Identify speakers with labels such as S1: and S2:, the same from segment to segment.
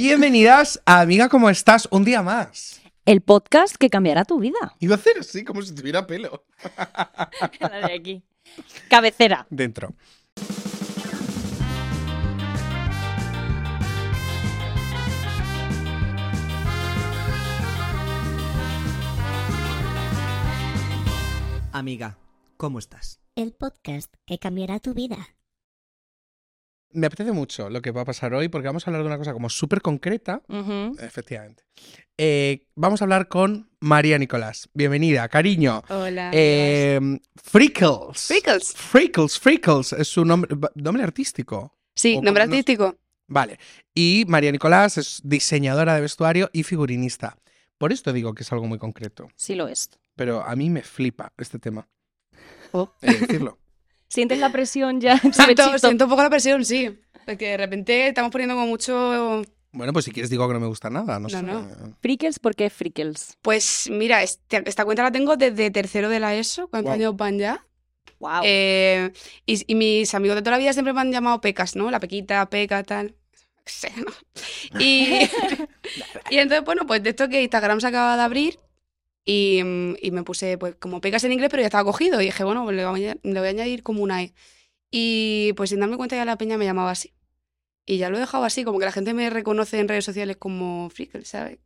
S1: Bienvenidas a Amiga, ¿cómo estás? Un día más.
S2: El podcast que cambiará tu vida.
S1: Iba a hacer así, como si tuviera pelo.
S2: La de aquí. Cabecera.
S1: Dentro.
S3: Amiga, ¿cómo estás?
S4: El podcast que cambiará tu vida.
S1: Me apetece mucho lo que va a pasar hoy porque vamos a hablar de una cosa como súper concreta. Efectivamente. Eh, vamos a hablar con María Nicolás. Bienvenida, cariño.
S5: Hola.
S1: Eh, Freckles.
S5: Freckles.
S1: Freckles, Freckles es su nombre, nombre artístico.
S5: Sí,
S1: o
S5: nombre
S1: no-
S5: artístico.
S1: Vale. Y María Nicolás es diseñadora de vestuario y figurinista. Por esto digo que es algo muy concreto.
S2: Sí lo es.
S1: Pero a mí me flipa este tema.
S5: Oh.
S1: He de decirlo.
S2: ¿Sientes la presión ya?
S5: Siento, un poco la presión, sí. Porque de repente estamos poniendo como mucho...
S1: Bueno, pues si quieres digo que no me gusta nada, no,
S5: No,
S1: sé.
S5: no.
S2: Frickles, ¿por qué Frickles?
S5: Pues mira, este- esta cuenta la tengo desde tercero de la ESO. ¿Cuántos
S1: Guau.
S5: años van ya?
S2: Wow.
S5: Eh, y, y mis amigos de toda la vida siempre me han llamado Pecas, ¿no? La Pequita, Peca, tal. Y, y entonces, bueno, pues de esto que Instagram se acaba de abrir y, mm, y me puse pues como Pecas en inglés, pero ya estaba cogido. Y dije, bueno, pues le voy a, añadir- le voy a añadir como una E. Y pues sin darme cuenta ya la peña me llamaba así. Y ya lo he dejado así, como que la gente me reconoce en redes sociales como Freakle, ¿sabes?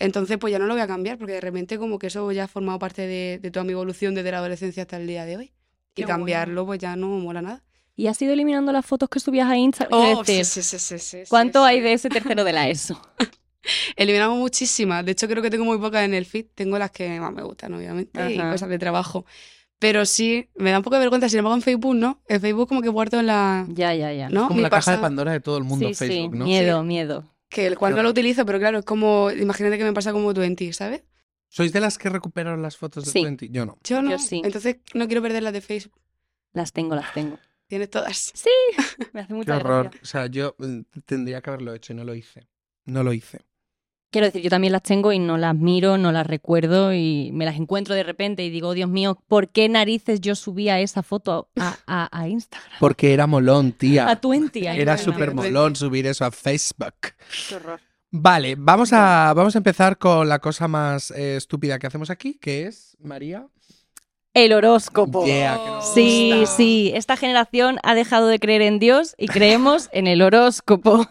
S5: Entonces, pues ya no lo voy a cambiar, porque de repente como que eso ya ha formado parte de, de toda mi evolución desde la adolescencia hasta el día de hoy. Y
S2: Qué
S5: cambiarlo, pues ya no mola nada.
S2: ¿Y has ido eliminando las fotos que subías a Instagram?
S5: Oh, sí, sí, sí, sí, sí,
S2: ¿Cuánto
S5: sí,
S2: hay
S5: sí.
S2: de ese tercero de la ESO?
S5: Eliminamos muchísimas. De hecho, creo que tengo muy pocas en el feed. Tengo las que más me gustan, obviamente, y
S2: Ajá.
S5: cosas de trabajo. Pero sí, me da un poco de vergüenza. Sin embargo, en Facebook, ¿no? En Facebook como que guardo en la...
S2: Ya, ya, ya.
S5: ¿No?
S1: Como
S5: Mi
S1: la caja de. Pandora de todo el mundo
S2: sí,
S1: Facebook,
S2: sí.
S1: ¿no?
S2: Miedo, miedo.
S5: Que el cual no lo utilizo, pero claro, es como... Imagínate que me pasa como 20, ¿sabes?
S1: ¿Sois de las que recuperaron las fotos de
S2: Sí.
S1: Twenty? Yo no.
S5: Yo no.
S2: Yo sí.
S5: Entonces no quiero perder las de Facebook.
S2: Las tengo, las tengo.
S5: Tienes todas.
S2: Me hace
S1: Qué
S2: mucha
S1: horror.
S2: gracia.
S1: O sea, yo mm, tendría que haberlo hecho y no lo hice. No lo hice.
S2: Quiero decir, yo también las tengo y no las miro, no las recuerdo y me las encuentro de repente y digo, "Oh, Dios mío, ¿por qué narices yo subía esa foto a, a, a Instagram?
S1: Porque era molón, tía.
S2: A Twenty.
S1: Era súper molón subir eso a Facebook.
S2: Qué horror.
S1: Vale, vamos a, vamos a empezar con la cosa más eh, estúpida que hacemos aquí, que es, María.
S2: El horóscopo.
S1: Yeah, que nos
S2: Sí,
S1: gusta.
S2: sí, esta generación ha dejado de creer en Dios y creemos en el horóscopo.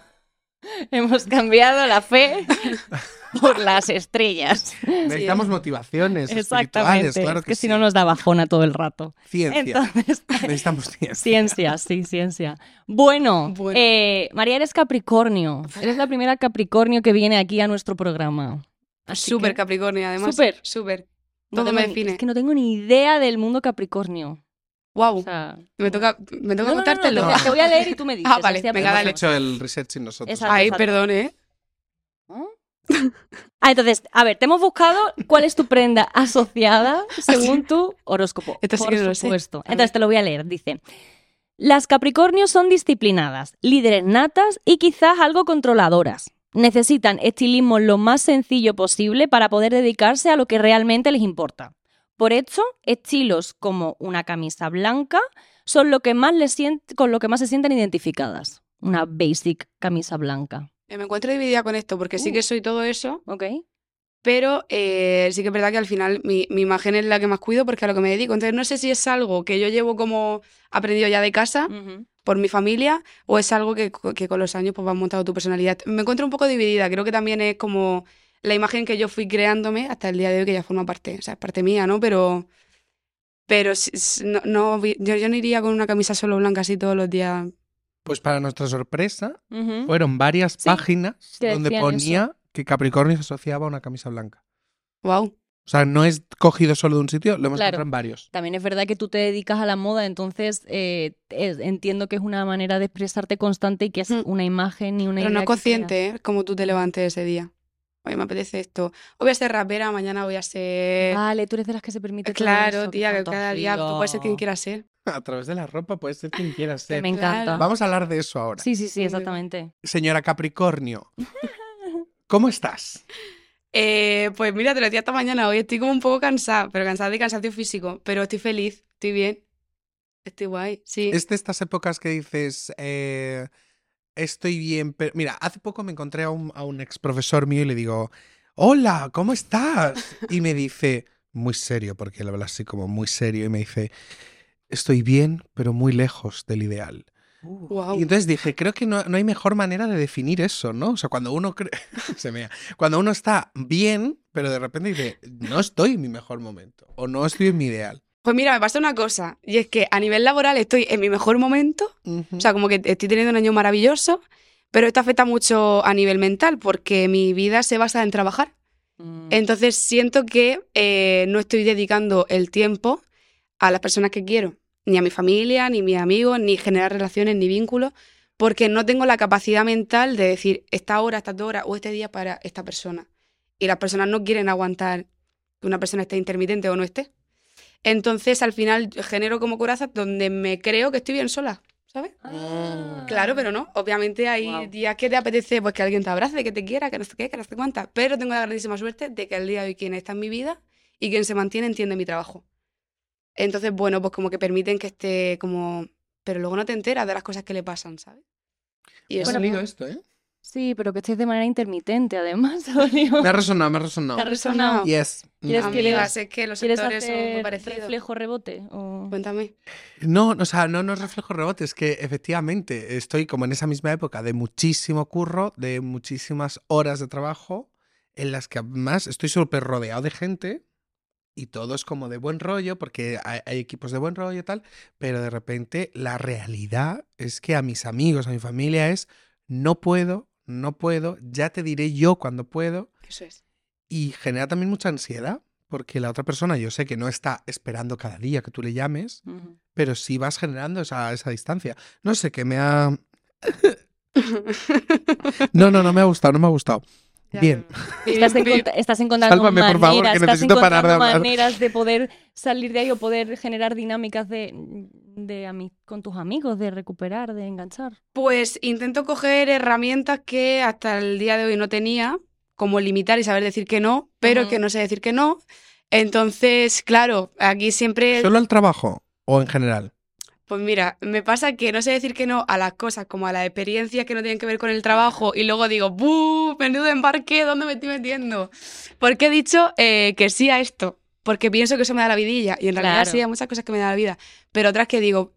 S2: Hemos cambiado la fe por las estrellas.
S1: Necesitamos motivaciones
S2: Exactamente.
S1: espirituales, claro
S2: es
S1: que,
S2: que si no nos da bajona todo el rato.
S1: Ciencia.
S2: Entonces,
S1: Necesitamos ciencia.
S2: ciencia, sí, ciencia. Bueno,
S5: Bueno.
S2: eh, María, eres Capricornio. Eres la primera Capricornio que viene aquí a nuestro programa. Así
S5: Súper
S2: que
S5: Capricornio, además.
S2: Súper.
S5: Súper.
S2: no
S5: Todo me define.
S2: Es que no tengo ni idea del mundo Capricornio.
S5: Wow.
S2: O sea,
S5: me toca, me toca
S2: No, no, no, no,
S5: contártelo.
S2: te- voy a leer y tú me dices.
S5: Ah, vale, venga,
S1: Hemos
S5: dale.
S1: hecho el research sin nosotros.
S2: Exacto.
S5: Ay, perdón, ¿eh?
S2: Ah, entonces, a ver, te hemos buscado cuál es tu prenda asociada según tu horóscopo.
S5: Esto sí
S2: por
S5: que no lo sé.
S2: supuesto. Entonces te lo voy a leer. Dice: Las Capricornios son disciplinadas, líderes natas y quizás algo controladoras. Necesitan estilismo lo más sencillo posible para poder dedicarse a lo que realmente les importa. Por eso, estilos como una camisa blanca son lo que más les sient- con lo que más se sienten identificadas. Una basic camisa blanca.
S5: Me encuentro dividida con esto, porque sí
S2: Uh.
S5: que soy todo eso,
S2: ¿Ok?
S5: pero eh, sí que es verdad que al final mi, mi imagen es la que más cuido porque a lo que me dedico. Entonces no sé si es algo que yo llevo como aprendido ya de casa por mi familia o es algo que, que con los años pues vas montando tu personalidad. Me encuentro un poco dividida, creo que también es como la imagen que yo fui creándome hasta el día de hoy que ya forma parte, o sea, es parte mía, ¿no? Pero pero no, no yo, yo no iría con una camisa solo blanca así todos los días.
S1: Pues para nuestra sorpresa, fueron varias
S2: Sí,
S1: páginas donde ponía que Capricornio se asociaba a una camisa blanca.
S5: Wow.
S1: O sea, no es cogido solo de un sitio, lo hemos
S2: Claro.
S1: encontrado en varios.
S2: También es verdad que tú te dedicas a la moda, entonces eh, es- entiendo que es una manera de expresarte constante y que es
S5: Mm.
S2: una imagen y una
S5: Pero
S2: idea
S5: no consciente, ¿eh? Como tú te levantes ese día. Hoy me apetece esto. Hoy voy a ser rapera, mañana voy a ser...
S2: Vale, tú eres de las que se permite todo
S5: claro,
S2: eso, qué
S5: tía, que cada día tú puedes ser quien quieras ser.
S1: A través de la ropa puede ser quien quiera
S2: Que
S1: ser.
S2: Me encanta.
S1: Vamos a hablar de eso ahora.
S2: Sí, sí, sí, exactamente.
S1: Señora Capricornio, ¿cómo estás?
S5: Eh, pues mira, te lo decía esta mañana. Hoy estoy como un poco cansada, pero cansada de cansancio físico. Pero estoy feliz, estoy bien. Estoy guay, sí.
S1: Es de estas épocas que dices, eh, estoy bien, pero mira, hace poco me encontré a un, a un ex profesor mío y le digo, hola, ¿cómo estás? Y me dice, muy serio, porque él habla así como muy serio, y me dice, estoy bien, pero muy lejos del ideal.
S5: Wow.
S1: Y entonces dije, creo que no, no hay mejor manera de definir eso, ¿no? O sea, cuando uno cree, se mea, cuando uno está bien, pero de repente dice, no estoy en mi mejor momento, o no estoy en mi ideal.
S5: Pues mira, me pasa una cosa, y es que a nivel laboral estoy en mi mejor momento, o sea, como que estoy teniendo un año maravilloso, pero esto afecta mucho a nivel mental, porque mi vida se basa en trabajar.
S2: Mm.
S5: Entonces siento que eh, no estoy dedicando el tiempo a las personas que quiero, ni a mi familia, ni a mis amigos, ni generar relaciones, ni vínculos, porque no tengo la capacidad mental de decir esta hora, esta hora o este día para esta persona. Y las personas no quieren aguantar que una persona esté intermitente o no esté. Entonces al final genero como corazas donde me creo que estoy bien sola, ¿sabes?
S2: Ah.
S5: Claro, pero no. Obviamente hay días que te apetece pues, que alguien te abrace, que te quiera, que no sé qué, que no sé cuántas. Pero tengo la grandísima suerte de que el día de hoy quien está en mi vida y quien se mantiene entiende mi trabajo. Entonces, bueno, pues como que permiten que esté como... Pero luego no te enteras de las cosas que le pasan, ¿sabes? Y
S1: ha
S5: eso...
S1: salido esto, ¿eh?
S2: Sí, pero que estés de manera intermitente, además.
S1: Me ha resonado, me ha
S2: ¿Te ha
S1: resonado.
S2: resonado?
S1: Yes.
S2: ¿Quieres que le-
S5: Amigas, es que los
S2: ¿Quieres
S5: sectores son muy
S2: hacer
S5: parecidos.
S2: reflejo rebote? O...
S5: Cuéntame.
S1: No, o sea, no, no es reflejo rebote, es que efectivamente estoy como en esa misma época de muchísimo curro, de muchísimas horas de trabajo, en las que además estoy súper rodeado de gente y todo es como de buen rollo, porque hay, hay equipos de buen rollo y tal, pero de repente la realidad es que a mis amigos, a mi familia es, no puedo, no puedo, ya te diré yo cuando puedo,
S5: Eso es.
S1: y genera también mucha ansiedad, porque la otra persona yo sé que no está esperando cada día que tú le llames, pero sí vas generando esa, esa distancia. No sé, que me ha... No, no, no me ha gustado, no me ha gustado. Bien.
S2: Estás, encontra- estás encontrando
S1: Sálvame, por favor,
S2: maneras,
S1: que
S2: estás
S1: necesito parar de
S2: maneras de poder salir de ahí o poder generar dinámicas de, con tus amigos, de recuperar, de enganchar.
S5: Pues intento coger herramientas que hasta el día de hoy no tenía, como limitar y saber decir que no, pero que no sé decir que no. Entonces, claro, aquí siempre,
S1: ¿Solo al trabajo o en general?
S5: Pues mira, me pasa que no sé decir que no a las cosas como a las experiencias que no tienen que ver con el trabajo y luego digo, ¡buh! Menudo embarque, ¿dónde me estoy metiendo? Porque he dicho eh, que sí a esto, porque pienso que eso me da la vidilla y en realidad
S2: Claro.
S5: sí hay muchas cosas que me dan la vida, pero otras que digo,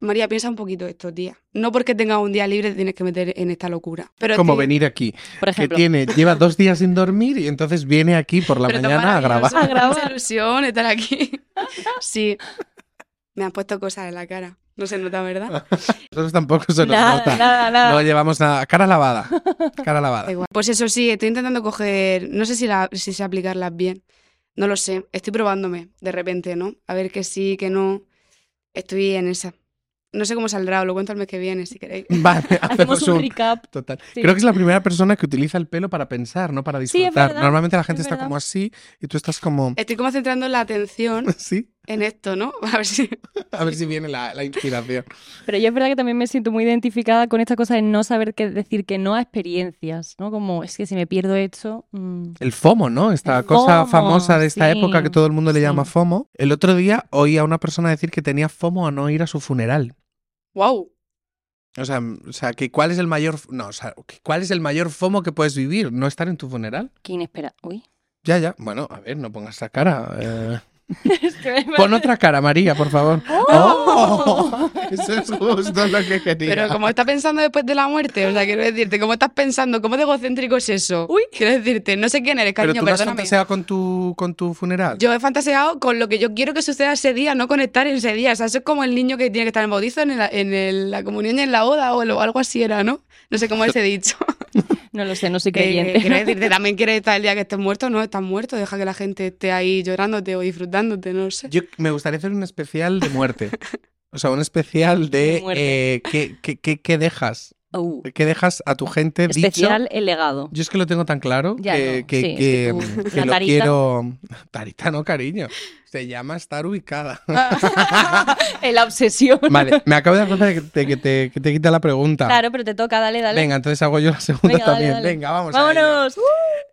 S5: María, piensa un poquito esto, tía. No porque tengas un día libre te tienes que meter en esta locura. Pero
S1: Como venir aquí,
S2: Por
S1: que
S2: ejemplo.
S1: tiene, lleva dos días sin dormir y entonces viene aquí por la
S5: Pero
S1: mañana a grabar.
S2: A grabar.
S5: Ilusión estar aquí. Sí. Me han puesto cosas en la cara. No se nota, ¿verdad?
S1: Nosotros tampoco se nos
S2: Nada,
S1: nota.
S2: nada, nada.
S1: No llevamos nada. Cara lavada. Cara
S5: Da
S1: lavada.
S5: igual. Pues eso sí, estoy intentando coger. No sé si, la, si sé aplicarlas bien. No lo sé. Estoy probándome de repente, ¿no? A ver que sí, que no. Estoy en esa. No sé cómo saldrá, os lo cuento el mes que viene, si queréis.
S1: Vale,
S2: Hacemos un recap.
S1: Total.
S2: Sí.
S1: Creo que es la primera persona que utiliza el pelo para pensar, no para
S2: Sí, es
S1: disfrutar.
S2: verdad,
S1: Normalmente la gente
S2: es
S1: está
S2: verdad.
S1: como así y tú estás como...
S5: Estoy como centrando la atención
S1: Sí,
S5: en esto, ¿no? A ver si.
S1: a ver si viene la, la inspiración.
S2: Pero yo es verdad que también me siento muy identificada con esta cosa de no saber qué decir que no a experiencias, ¿no? Como, es que si me pierdo esto... mm,
S1: El FOMO, ¿no? Esta
S2: El
S1: cosa
S2: FOMO,
S1: famosa de esta
S2: sí,
S1: época que todo el mundo le
S2: sí.
S1: llama FOMO. El otro día oí a una persona decir que tenía FOMO a no ir a su funeral.
S5: ¡Wow!
S1: O sea, m- o sea, que cuál es el mayor... No, o sea, cuál es el mayor FOMO que puedes vivir, no estar en tu funeral.
S2: qué inespera. Uy.
S1: Ya, ya. Bueno, a ver, no pongas esa cara. eh. Pon otra cara, María, por favor. ¡Oh! Eso es justo lo que quería.
S5: Pero como estás pensando después de la muerte, o sea, quiero decirte, ¿cómo estás pensando? ¿Cómo de egocéntrico es eso?
S2: Uy.
S5: Quiero decirte, no sé quién eres,
S1: Pero
S5: cariño,
S1: tú no has fantaseado con tu, con tu funeral.
S5: Yo he fantaseado con lo que yo quiero que suceda ese día, no conectar en ese día. O sea, eso es como el niño que tiene que estar en el bautizo, en, el- en el- la comunión y en la boda o lo- algo así era, ¿no? No sé cómo es ese dicho.
S2: No lo sé, no soy creyente.
S5: quiero decirte, también quieres estar el día que estés muerto, no estás muerto, deja que la gente esté ahí llorándote o disfrutándote, no lo sé.
S1: Yo me gustaría hacer un especial de muerte. O sea, un especial de, eh, ¿qué, qué, qué- qué dejas.
S2: Uh,
S1: ¿Qué dejas a tu gente
S2: especial
S1: dicho?
S2: el legado.
S1: Yo es que lo tengo tan claro
S2: Ya
S1: que,
S2: no,
S1: que,
S2: sí, es
S1: que-
S2: que tú-
S1: que lo
S2: tarita.
S1: quiero. Tarita, no, cariño. Se llama estar ubicada.
S2: En la obsesión.
S1: Vale, me acabo de dar cuenta de que te, que te, que te quita la pregunta.
S2: Claro, pero te toca, dale, dale.
S1: Venga, entonces hago yo la segunda
S2: Venga,
S1: también.
S2: dale.
S1: Venga, vamos.
S2: ¡Vámonos! ¡Uh!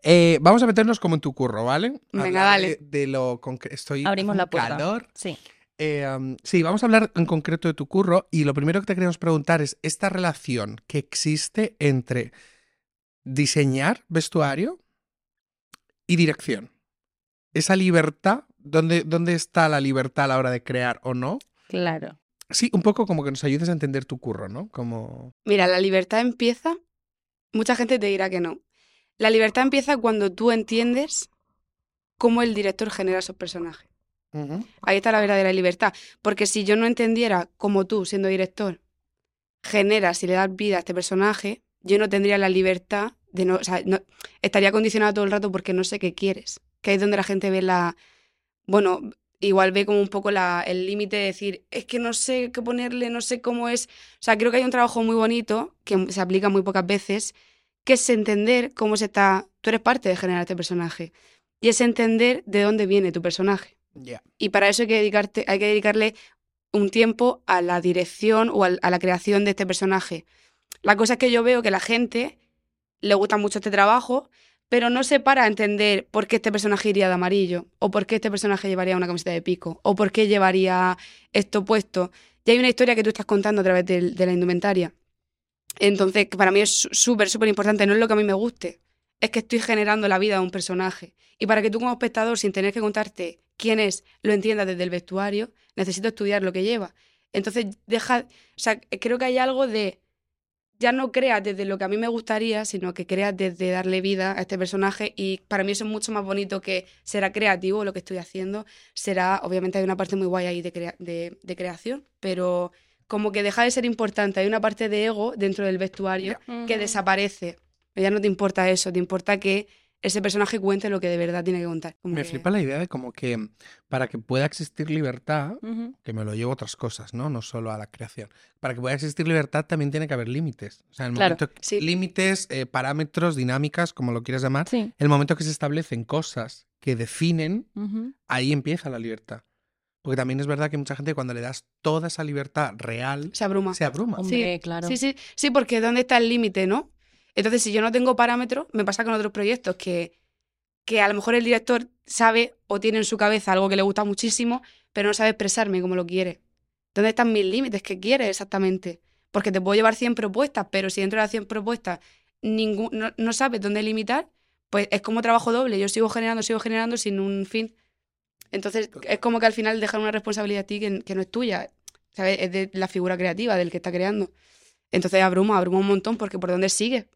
S1: Eh, vamos a meternos como en tu curro, ¿vale?
S5: Venga,
S1: Hablar
S5: dale.
S1: De, de lo con que estoy.
S2: Abrimos la puerta.
S1: calor.
S2: Sí.
S1: Eh, um, sí, vamos a hablar en concreto de tu curro y lo primero que te queremos preguntar es esta relación que existe entre diseñar vestuario y dirección. Esa libertad, ¿dónde, ¿dónde está la libertad a la hora de crear o no?
S2: Claro.
S1: Sí, un poco como que nos ayudes a entender tu curro, ¿no? Como...
S5: Mira, la libertad empieza, mucha gente te dirá que no. La libertad empieza cuando tú entiendes cómo el director genera esos personajes. Ahí está la verdadera libertad. Porque si yo no entendiera cómo tú, siendo director, generas y le das vida a este personaje, yo no tendría la libertad de no. O sea, no- estaría condicionado todo el rato porque no sé qué quieres. Que ahí es donde la gente ve la. Bueno, igual ve como un poco la, el límite de decir, es que no sé qué ponerle, no sé cómo es. O sea, creo que hay un trabajo muy bonito que se aplica muy pocas veces, que es entender cómo se está. Tú eres parte de generar este personaje. Y es entender de dónde viene tu personaje. Y para eso hay que, dedicarle un tiempo a la dirección o a la creación de este personaje. La cosa es que yo veo que la gente le gusta mucho este trabajo, pero no se para a entender por qué este personaje iría de amarillo, o por qué este personaje llevaría una camiseta de pico, o por qué llevaría esto puesto. Y hay una historia que tú estás contando a través del- de, la indumentaria. Entonces, para mí es súper, súper importante. No es lo que a mí me guste, es que estoy generando la vida de un personaje. Y para que tú como espectador, sin tener que contarte quién es, lo entiendas desde el vestuario, necesito estudiar lo que lleva. Entonces, deja, o sea, creo que hay algo de, ya no creas desde lo que a mí me gustaría, sino que creas desde darle vida a este personaje y para mí eso es mucho más bonito que será creativo lo que estoy haciendo, será, obviamente hay una parte muy guay ahí de, crea- de, de creación, pero como que deja de ser importante, hay una parte de ego dentro del vestuario que desaparece. Ya no te importa eso, te importa que ese personaje cuente lo que de verdad tiene que contar. Como
S1: Me
S5: que-
S1: flipa la idea de como que para que pueda existir libertad, que me lo llevo a otras cosas, ¿no? No solo a la creación. Para que pueda existir libertad también tiene que haber límites. O sea, el
S2: Claro,
S1: momento
S5: sí.
S1: límites, eh, parámetros, dinámicas, como lo quieras llamar,
S2: Sí.
S1: el momento que se establecen cosas que definen, ahí empieza la libertad. Porque también es verdad que mucha gente cuando le das toda esa libertad real,
S5: se abruma.
S1: se abruma.
S2: Hombre, claro.
S5: Sí, sí, sí, porque ¿dónde está el límite, no? Entonces, si yo no tengo parámetros, me pasa con otros proyectos que, que a lo mejor el director sabe o tiene en su cabeza algo que le gusta muchísimo, pero no sabe expresarme como lo quiere. ¿Dónde están mis límites? ¿Qué quiere exactamente? Porque te puedo llevar 100 propuestas, pero si dentro de las 100 propuestas ningún, no, no sabes dónde limitar, pues es como trabajo doble. Yo sigo generando, sigo generando sin un fin. Entonces, es como que al final dejan una responsabilidad a ti que, que no es tuya, ¿sabes? Es de la figura creativa, del que está creando. Entonces abruma, abruma un montón porque por dónde sigue.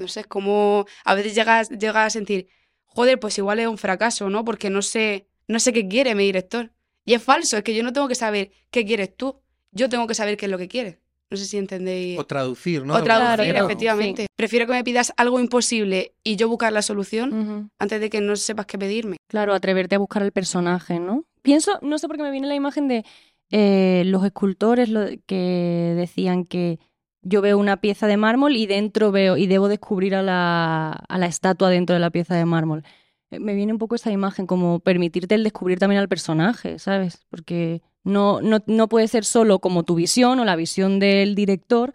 S5: No sé, es como a veces llegas, llegas a sentir, joder, pues igual es un fracaso, ¿no? Porque no sé, no sé qué quiere mi director. Y es falso, es que yo no tengo que saber qué quieres tú. Yo tengo que saber qué es lo que quieres. No sé si entendéis.
S1: O traducir, ¿no?
S5: O traducir, efectivamente. Prefiero que me pidas algo imposible y yo buscar la solución antes de que no sepas qué pedirme.
S2: Claro, atreverte a buscar el personaje, ¿no? Pienso, no sé por qué me viene la imagen de eh, los escultores lo- que decían que yo veo una pieza de mármol y dentro veo, y debo descubrir a la, a la estatua dentro de la pieza de mármol. Eh, Me viene un poco esa imagen, como permitirte el descubrir también al personaje, ¿sabes? Porque no, no, no puede ser solo como tu visión o la visión del director,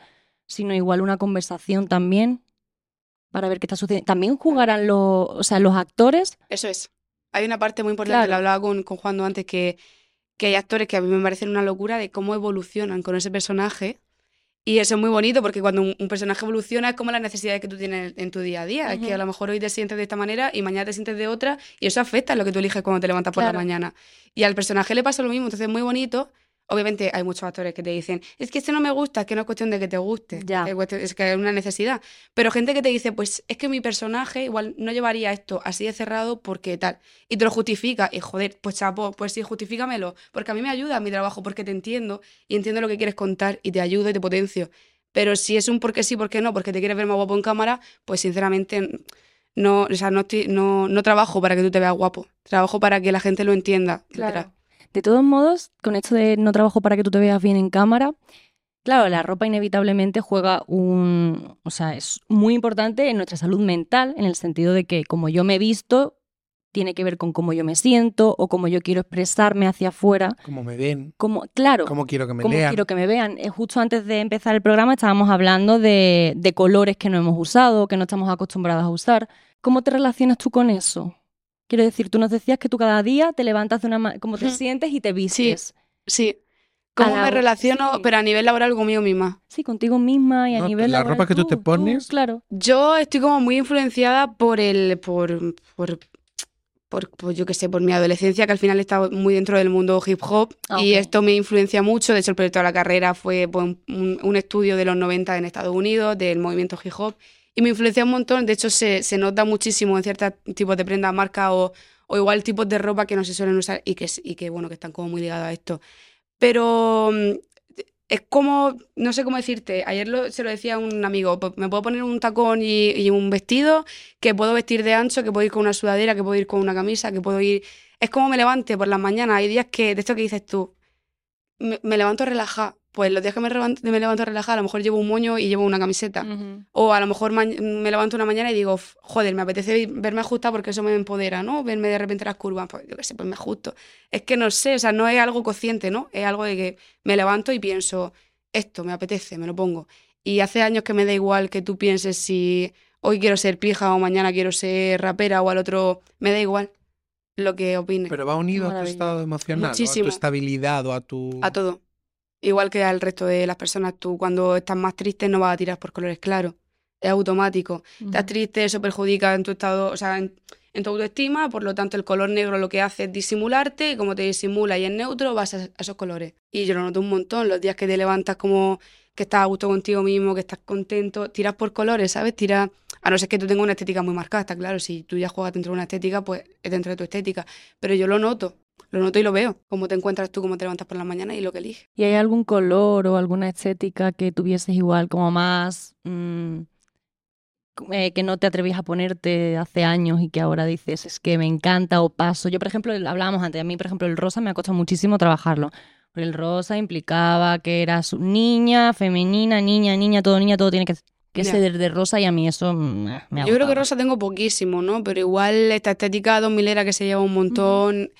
S2: sino igual una conversación también para ver qué está sucediendo. También jugarán los, o sea, los actores
S5: Eso es. Hay una parte muy importante,
S2: Claro.
S5: lo hablaba con, con Juan antes, que, que hay actores que a mí me parecen una locura de cómo evolucionan con ese personaje. Y eso es muy bonito porque cuando un, un personaje evoluciona es como las necesidades que tú tienes en tu día a día. Es que a lo mejor hoy te sientes de esta manera y mañana te sientes de otra y eso afecta a lo que tú eliges cuando te levantas por la mañana. Y al personaje le pasa lo mismo, entonces es muy bonito. Obviamente hay muchos actores que te dicen, es que este no me gusta, es que no es cuestión de que te guste,
S2: Ya.
S5: es, que es una necesidad. Pero gente que te dice, pues es que mi personaje igual no llevaría esto así de cerrado porque tal. Y te lo justifica. Y joder, pues chapo, pues sí, justifícamelo. Porque a mí me ayuda mi trabajo, porque te entiendo y entiendo lo que quieres contar y te ayudo y te potencio. Pero si es un porque sí, porque no, porque te quieres ver más guapo en cámara, pues sinceramente no, o sea, no, no, no trabajo para que tú te veas guapo. Trabajo para que la gente lo entienda. detrás.
S2: De todos modos, con esto de no trabajo para que tú te veas bien en cámara, claro, la ropa inevitablemente juega un... O sea, es muy importante en nuestra salud mental, en el sentido de que como yo me he visto, tiene que ver con cómo yo me siento o cómo yo quiero expresarme hacia afuera.
S1: Como me ven,
S2: Como, claro,
S1: cómo quiero que me
S2: cómo
S1: lean.
S2: quiero que me vean. Eh, Justo antes de empezar el programa estábamos hablando de, de colores que no hemos usado, que no estamos acostumbrados a usar. ¿Cómo te relacionas tú con eso? Quiero decir, tú nos decías que tú cada día te levantas de una ma- como te sientes y te vistes.
S5: Sí. ¿Cómo
S2: A la-
S5: me relaciono,
S2: sí.
S5: pero a nivel laboral conmigo misma?
S2: Sí, contigo misma y a
S1: No,
S2: nivel
S1: la
S2: laboral
S1: ropa que tú te pones-
S2: claro.
S5: Yo estoy como muy influenciada por el, por, por, por, por, yo qué sé, por mi adolescencia, que al final he estado muy dentro del mundo hip hop
S2: Ah,
S5: y esto me influencia mucho. De hecho, el proyecto de la carrera fue pues, un, un estudio de los 90 en Estados Unidos, del movimiento hip hop, y me influencia un montón. De hecho, se, se nota muchísimo en ciertos tipos de prendas, marcas o, o igual tipos de ropa que no se suelen usar y que, y que, bueno, que están como muy ligados a esto. Pero mm, es como, no sé cómo decirte, ayer se lo decía a un amigo, pues, me puedo poner un tacón y, y un vestido, que puedo vestir de ancho, que puedo ir con una sudadera, que puedo ir con una camisa, que puedo ir... Es como me levante por las mañanas, hay días que, de esto que dices tú, me, me levanto relajada, pues los días que me, levanto- me levanto relajada, a lo mejor llevo un moño y llevo una camiseta. O a lo mejor me levanto una mañana y digo, "F- joder, me apetece verme ajustada porque eso me empodera, ¿no? Verme de repente las curvas, pues yo qué sé, pues me ajusto. Es que no sé, o sea, no es algo consciente, ¿no? Es algo de que me levanto y pienso, esto me apetece, me lo pongo. Y hace años que me da igual que tú pienses si hoy quiero ser pija o mañana quiero ser rapera o al otro, me da igual lo que opine.
S1: Pero va unido a tu estado emocional, a tu estabilidad o a tu...
S5: A todo. Igual que al resto de las personas, tú cuando estás más triste no vas a tirar por colores claros. Es automático. Estás
S2: Ujú.
S5: triste, eso perjudica en tu estado, o sea, en, en tu autoestima, por lo tanto el color negro lo que hace es disimularte y como te disimula y es neutro, vas a, a esos colores. Y yo lo noto un montón, los días que te levantas como que estás a gusto contigo mismo, que estás contento, tiras por colores, ¿sabes? Tiras, a no ser que tú tengas una estética muy marcada, está claro, si tú ya juegas dentro de una estética, pues es dentro de tu estética, pero yo lo noto, lo noto y lo veo, cómo te encuentras tú, cómo te levantas por la mañana y lo que eliges.
S2: ¿Y hay algún color o alguna estética que tuvieses igual como más mm, eh, que no te atrevías a ponerte hace años y que ahora dices es que me encanta o paso? Yo, por ejemplo, hablábamos antes, a mí, por ejemplo, el rosa me ha costado muchísimo trabajarlo. Porque el rosa implicaba que eras niña, femenina, niña, niña, todo niña, todo tiene que, que ser de rosa y a mí eso mm, me
S5: Yo creo que rosa tengo poquísimo, ¿no? Pero igual esta estética 2000era que se lleva un montón,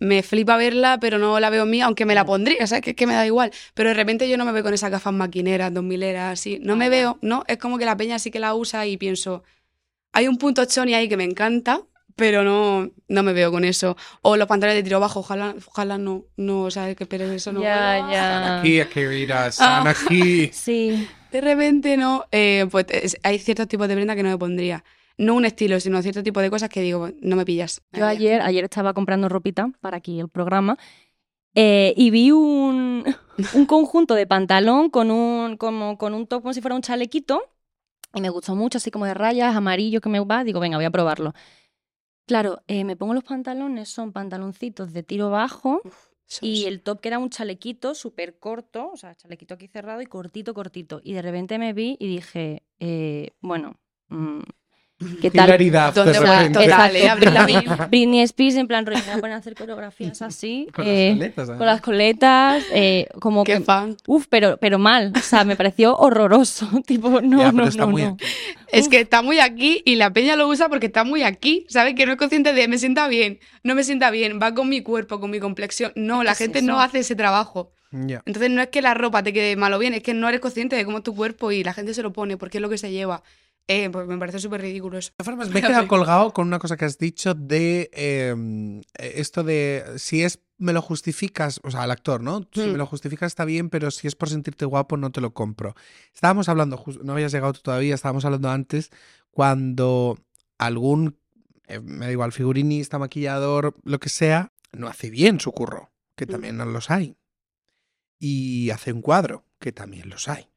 S5: me flipa verla, pero no la veo mía, aunque me la pondría, ¿sabes? Que es que me da igual. Pero de repente yo no me veo con esas gafas maquineras, 2000eras, así. No me
S2: Ah,
S5: veo, ¿no? Es como que la peña sí que la usa y pienso, hay un punto choni ahí que me encanta, pero no, no me veo con eso. O los pantalones de tiro bajo, ojalá, ojalá no, no, ¿sabes? Que pero eso no.
S2: Ya,
S1: San
S2: ya.
S1: aquí, querida, San
S5: Ah.
S1: aquí.
S2: Sí.
S5: De repente no, eh, pues es- hay ciertos tipos de prenda que no me pondría. No un estilo, sino cierto tipo de cosas que digo, no me pillas.
S2: Yo ayer, ayer estaba comprando ropita para aquí el programa eh, y vi un, un conjunto de pantalón con un, como, con un top como si fuera un chalequito y me gustó mucho, así como de rayas, amarillo que me va. Digo, venga, voy a probarlo. Claro, eh, me pongo los pantalones, son pantaloncitos de tiro bajo y el top que era un chalequito súper corto, o sea, chalequito aquí cerrado y cortito, cortito. Y de repente me vi y dije, eh, bueno, mm, ¿qué tal?
S1: Hilaridad, de
S5: ¿Dónde va? eh,
S2: Britney, Spears, en plan, me voy a hacer coreografías así,
S1: Con
S2: eh,
S1: las coletas,
S2: con las coletas, eh, como
S5: Qué
S2: que,
S5: fan.
S2: uf, pero, pero mal, o sea, me pareció horroroso, tipo, no,
S1: Ya,
S2: no, no,
S1: muy
S2: no.
S5: Es que está muy aquí y la peña lo usa porque está muy aquí, ¿sabes? Que no es consciente de me sienta bien, no me sienta bien, va con mi cuerpo, con mi complexión. No, la gente no hace ese trabajo.
S1: Ya.
S5: Entonces no es que la ropa te quede mal o bien, es que no eres consciente de cómo es tu cuerpo y la gente se lo pone porque es lo que se lleva. Eh, pues me parece súper ridículo eso.
S1: De todas formas, me he quedado colgado con una cosa que has dicho de eh, esto de si es me lo justificas, o sea, al actor, ¿no? Si
S5: Hmm.
S1: me lo justificas está bien, pero si es por sentirte guapo no te lo compro. Estábamos hablando, no habías llegado tú todavía, estábamos hablando antes cuando algún, eh, me da igual, figurinista, maquillador, lo que sea, no hace bien su curro, que
S5: Mm.
S1: también no los hay. Y hace un cuadro, que también los hay.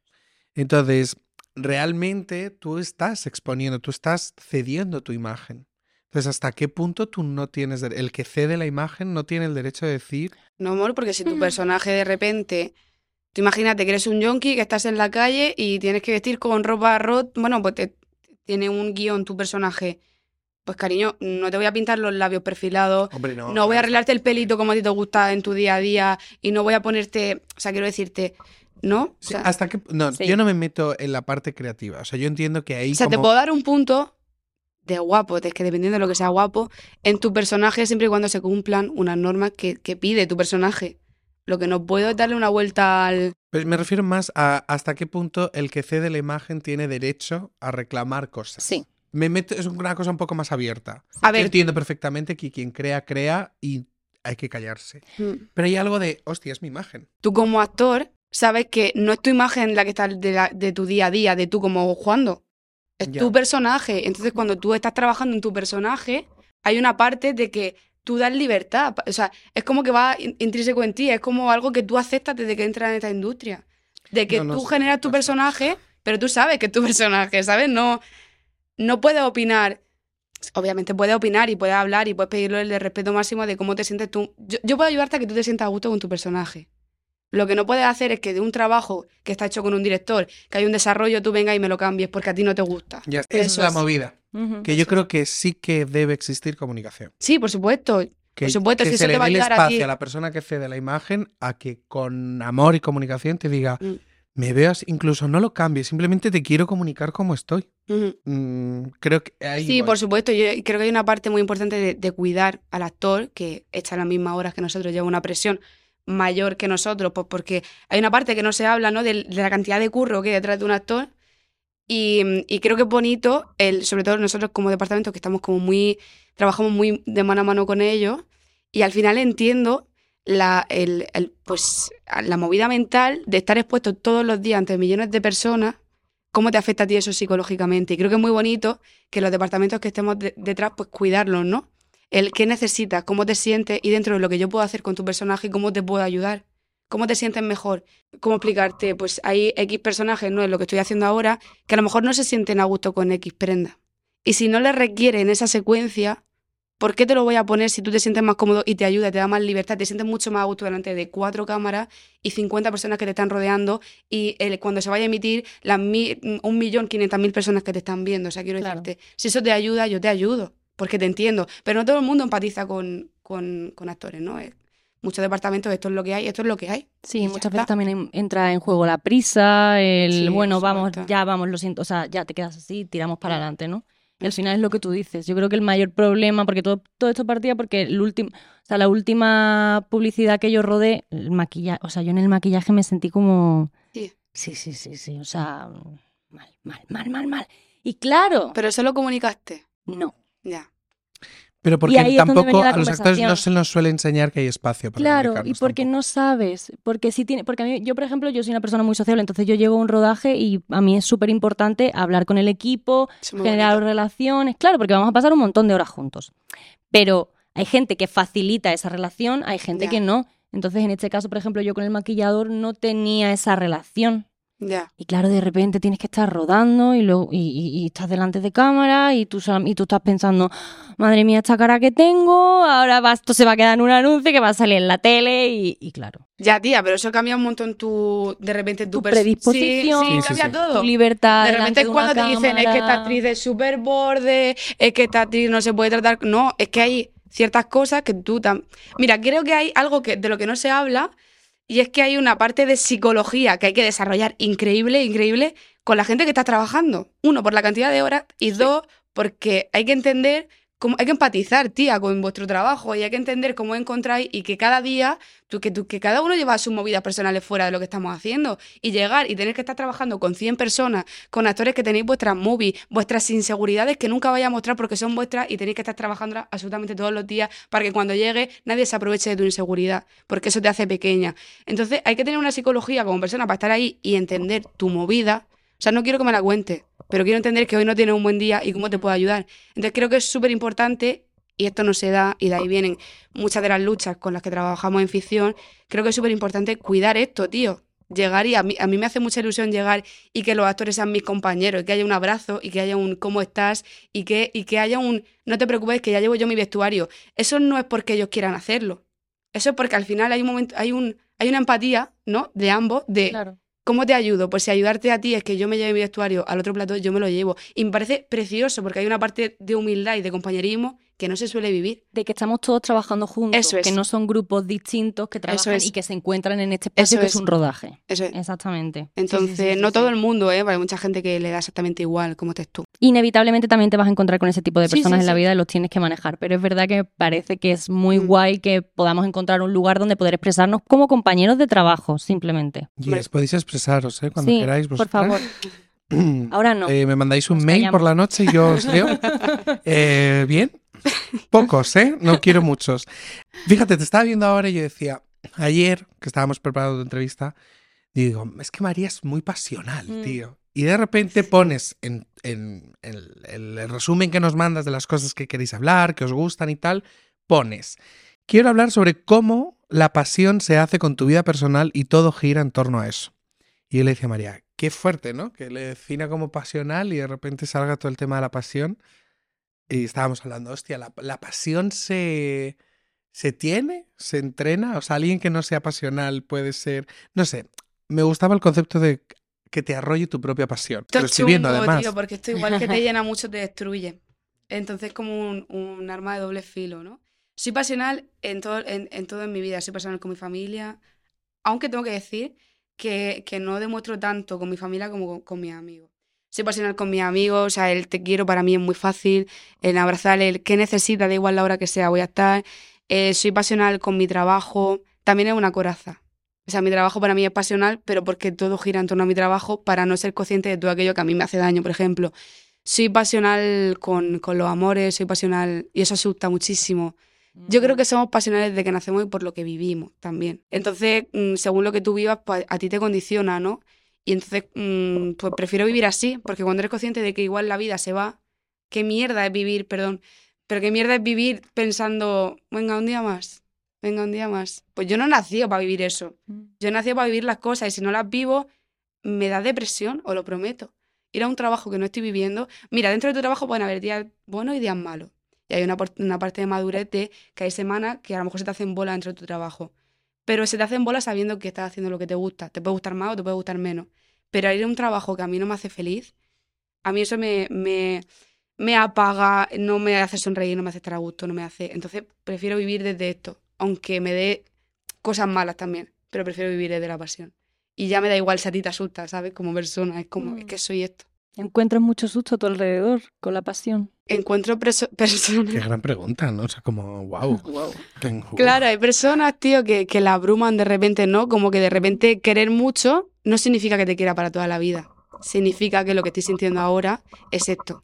S1: Entonces, realmente tú estás exponiendo, tú estás cediendo tu imagen. Entonces, ¿hasta qué punto tú no tienes, el que cede la imagen no tiene el derecho de decir,
S5: No, amor, porque si tu personaje de repente. Tú imagínate que eres un yonki, que estás en la calle y tienes que vestir con ropa rot. Bueno, pues te- tiene un guion tu personaje. Pues cariño, no te voy a pintar los labios perfilados.
S1: hombre, no?
S5: No voy a arreglarte el pelito como a ti te gusta en tu día a día y no voy a ponerte, o sea, quiero decirte, ¿no? O
S1: sí,
S5: sea,
S1: hasta que no,
S2: Sí.
S1: yo no me meto en la parte creativa. O sea, yo entiendo que ahí
S5: o sea, te puedo dar un punto de guapo, de que dependiendo de lo que sea guapo, en tu personaje siempre y cuando se cumplan unas normas que, que pide tu personaje. Lo que no puedo es darle una vuelta al...
S1: Pues me refiero más a hasta qué punto el que cede la imagen tiene derecho a reclamar cosas.
S2: Sí.
S1: me meto, es una cosa un poco más abierta.
S5: A ver,
S1: Entiendo perfectamente que quien crea, crea y hay que callarse.
S5: mm,
S1: Pero hay algo de, hostia, es mi imagen.
S5: tú como actor sabes que no es tu imagen la que está de, la- de tu día a día, de tú como jugando. Es tu personaje. Entonces, cuando tú estás trabajando en tu personaje, hay una parte de que tú das libertad. O sea, es como que va in- intrínseco en ti. Es como algo que tú aceptas desde que entras en esta industria. De que
S1: No, no
S5: tú generas tu personaje, pero tú sabes que es tu personaje, ¿sabes? No, no puedes opinar. Obviamente puedes opinar y puedes hablar y puedes pedirle el respeto máximo de cómo te sientes tú. Yo, yo puedo ayudarte a que tú te sientas a gusto con tu personaje. Lo que no puedes hacer es que de un trabajo que está hecho con un director, que hay un desarrollo, tú vengas y me lo cambies porque a ti no te gusta.
S1: Ya, esa es
S5: Eso
S1: la
S5: es.
S1: movida. Que yo creo que sí que debe existir comunicación.
S5: Sí, por supuesto.
S1: Que,
S5: Por supueto,
S1: que
S5: si
S1: se
S5: eso
S1: le
S5: te va a
S1: dé el
S5: ayudar a
S1: espacio
S5: ti.
S1: a la persona que cede la imagen a que con amor y comunicación te diga,
S5: Mm.
S1: me veas, incluso no lo cambies, simplemente te quiero comunicar cómo estoy. Mm, creo que ahí
S5: Sí,
S1: voy.
S5: por supuesto. Yo creo que hay una parte muy importante de, de cuidar al actor, que está en las mismas horas que nosotros, lleva una presión mayor que nosotros, pues porque hay una parte que no se habla, ¿no? De, la cantidad de curro que hay detrás de un actor. Y, creo que es bonito, el, sobre todo nosotros como departamento, que estamos como muy, trabajamos muy de mano a mano con ellos, y al final entiendo la, el, pues, la movida mental de estar expuesto todos los días ante millones de personas, cómo te afecta a ti eso psicológicamente. Y creo que es muy bonito que los departamentos que estemos de- detrás, pues cuidarlos, ¿no? El qué necesitas, cómo te sientes y dentro de lo que yo puedo hacer con tu personaje, cómo te puedo ayudar. ¿Cómo te sientes mejor? ¿Cómo explicarte? Pues hay X personajes, ¿no? Es lo que estoy haciendo ahora, que a lo mejor no se sienten a gusto con X prenda. Y si no les requiere en esa secuencia, ¿por qué te lo voy a poner si tú te sientes más cómodo y te ayuda, te da más libertad, te sientes mucho más a gusto delante de cuatro cámaras y 50 personas que te están rodeando y el- cuando se vaya a emitir las mil, un millón quinientas mil personas que te están viendo? O sea, quiero
S2: Claro.
S5: decirte, si eso te ayuda, yo te ayudo, porque te entiendo. Pero no todo el mundo empatiza con, con, con actores, ¿no? Eh, Muchos departamentos, esto es lo que hay, esto es lo que hay.
S2: Sí, muchas veces
S5: está.
S2: también en- entra en juego la prisa, el
S5: Sí,
S2: bueno, vamos, ya vamos, lo siento, o sea, ya te quedas así, tiramos para adelante, ¿no? Y al final es lo que tú dices. Yo creo que el mayor problema, porque todo, todo esto partía porque el último, o sea, la última publicidad que yo rodé, el maquillaje, o sea, yo en el maquillaje me sentí como
S5: Sí.
S2: sí, sí, sí, sí, o sea, mal, mal, mal, mal, mal. Y claro,
S5: Pero eso lo comunicaste.
S2: no.
S5: Ya.
S1: Pero porque tampoco a los actores no se nos suele enseñar que hay espacio para
S2: Claro, y porque
S1: tampoco.
S2: no sabes, porque si tiene, porque a mí, yo por ejemplo, yo soy una persona muy sociable, entonces yo llego a un rodaje y a mí es súper importante hablar con el equipo, generar
S5: bonito.
S2: relaciones, claro, porque vamos a pasar un montón de horas juntos. Pero hay gente que facilita esa relación, hay gente
S5: Ya.
S2: que no. Entonces, en este caso, por ejemplo, yo con el maquillador no tenía esa relación.
S5: Ya.
S2: Y claro, de repente tienes que estar rodando y, luego, y, y- y estás delante de cámara y tú, y tú estás pensando, madre mía, esta cara que tengo, ahora va, esto se va a quedar en un anuncio que va a salir en la tele y, y claro,
S5: Ya, tía, pero eso cambia un montón tu, de repente tu,
S2: predisposición.
S5: Sí, sí,
S1: Sí, sí,
S5: cambia
S1: sí.
S5: todo.
S2: tu libertad.
S5: De repente es
S2: de
S5: cuando te dicen, es que esta
S2: cámara".
S5: actriz es súper borde, es que esta actriz no se puede tratar. No, es que hay ciertas cosas que tú tam... Mira, creo que hay algo que, de lo que no se habla y es que hay una parte de psicología que hay que desarrollar increíble, increíble con la gente que está trabajando. Uno, por la cantidad de horas y dos, porque hay que entender cómo, hay que empatizar, tía, con vuestro trabajo y hay que entender cómo encontráis y que cada día, tú, que, tú- que cada uno lleva sus movidas personales fuera de lo que estamos haciendo y llegar y tener que estar trabajando con 100 personas, con actores que tenéis vuestras movies, vuestras inseguridades que nunca vais a mostrar porque son vuestras y tenéis que estar trabajando absolutamente todos los días para que cuando llegue nadie se aproveche de tu inseguridad, porque eso te hace pequeña. Entonces hay que tener una psicología como persona para estar ahí y entender tu movida. O sea, no quiero que me la cuentes, pero quiero entender que hoy no tienes un buen día y cómo te puedo ayudar. Entonces creo que es súper importante, y esto no se da, y de ahí vienen muchas de las luchas con las que trabajamos en ficción, creo que es súper importante cuidar esto, tío. Llegar y a mí, a mí me hace mucha ilusión llegar y que los actores sean mis compañeros, y que haya un abrazo y que haya un cómo estás y que, y que haya un no te preocupes que ya llevo yo mi vestuario. Eso no es porque ellos quieran hacerlo. Eso es porque al final hay un momento, hay un, hay una empatía, ¿no? De ambos, de
S2: Claro.
S5: ¿Cómo te ayudo? Pues si ayudarte a ti es que yo me lleve mi vestuario al otro plato, yo me lo llevo. Y me parece precioso porque hay una parte de humildad y de compañerismo que no se suele vivir.
S2: De que estamos todos trabajando juntos,
S5: Eso es.
S2: que no son grupos distintos que trabajan
S5: es.
S2: y que se encuentran en este espacio
S5: Eso
S2: que es.
S5: es.
S2: un rodaje.
S5: Eso es.
S2: Exactamente. Sí,
S5: Entonces,
S2: sí, sí,
S5: no
S2: sí.
S5: todo el mundo, ¿eh? Hay mucha gente que le da exactamente igual como estés tú.
S2: Inevitablemente también te vas a encontrar con ese tipo de personas
S5: sí,
S2: en la
S5: sí.
S2: vida y los tienes que manejar. Pero es verdad que parece que es muy
S5: Mm.
S2: guay que podamos encontrar un lugar donde poder expresarnos como compañeros de trabajo, simplemente.
S1: Yes, podéis expresaros, ¿eh? Cuando
S2: sí,
S1: queráis.
S2: por
S1: vosotras.
S2: favor. Ahora no.
S1: Eh, me mandáis un
S2: Nos
S1: mail por la noche y yo os leo. Eh, Bien. Pocos, ¿eh? No quiero muchos. Fíjate, te estaba viendo ahora y yo decía, ayer que estábamos preparando tu entrevista, digo, es que María es muy pasional,
S2: Mm.
S1: tío. Y de repente pones en, en el, el resumen que nos mandas de las cosas que queréis hablar, que os gustan y tal, pones, quiero hablar sobre cómo la pasión se hace con tu vida personal y todo gira en torno a eso. Y yo le decía a María, qué fuerte, ¿no? Que le defina como pasional y de repente salga todo el tema de la pasión. Y estábamos hablando, hostia, la, la pasión se, se tiene, se entrena. O sea, alguien que no sea pasional puede ser, no sé, me gustaba el concepto de que te arrolle tu propia pasión.
S5: Esto es chungo,
S1: además.
S5: tío, porque esto igual que te llena mucho, te destruye. Entonces, como un, un arma de doble filo, ¿no? Soy pasional en todo, en, en todo en mi vida. Soy pasional con mi familia. Aunque tengo que decir que, que no demuestro tanto con mi familia como con, con mis amigos. Soy pasional con mis amigos, o sea, el te quiero para mí es muy fácil. El abrazar, el que necesita, da igual la hora que sea, voy a estar. Eh, soy pasional con mi trabajo. También es una coraza. O sea, mi trabajo para mí es pasional, pero porque todo gira en torno a mi trabajo para no ser consciente de todo aquello que a mí me hace daño, por ejemplo. Soy pasional con, con los amores, soy pasional y eso asusta muchísimo. Yo creo que somos pasionales desde que nacemos y por lo que vivimos también. Entonces, mm, según lo que tú vivas, pues a ti te condiciona, ¿no? Y entonces, mm, pues prefiero vivir así, porque cuando eres consciente de que igual la vida se va, qué mierda es vivir, perdón, pero qué mierda es vivir pensando, venga, un día más, venga, un día más. Pues yo no nacido para vivir eso.
S2: Mm.
S5: Yo he nacido para vivir las cosas y si no las vivo, me da depresión, os lo prometo. Ir a un trabajo que no estoy viviendo. Mira, dentro de tu trabajo pueden haber días buenos y días malos. Y hay una, una parte de madurez de que hay semanas que a lo mejor se te hacen bolas dentro de tu trabajo. Pero se te hacen bolas sabiendo que estás haciendo lo que te gusta. Te puede gustar más o te puede gustar menos. Pero ir a un trabajo que a mí no me hace feliz, a mí eso me, me, me apaga, no me hace sonreír, no me hace estar a gusto, no me hace. Entonces prefiero vivir desde esto, aunque me dé cosas malas también, pero prefiero vivir desde la pasión. Y ya me da igual si a ti te asusta, ¿sabes? Como persona, es como,
S2: Mm.
S5: es que soy esto.
S2: Encuentras mucho susto a tu alrededor con la pasión.
S5: Encuentro personas.
S1: Qué gran pregunta, ¿no? O sea, como, wow.
S5: Claro, hay personas, tío, que, que la abruman de repente, ¿no? Como que de repente querer mucho no significa que te quiera para toda la vida. Significa que lo que estoy sintiendo ahora es esto.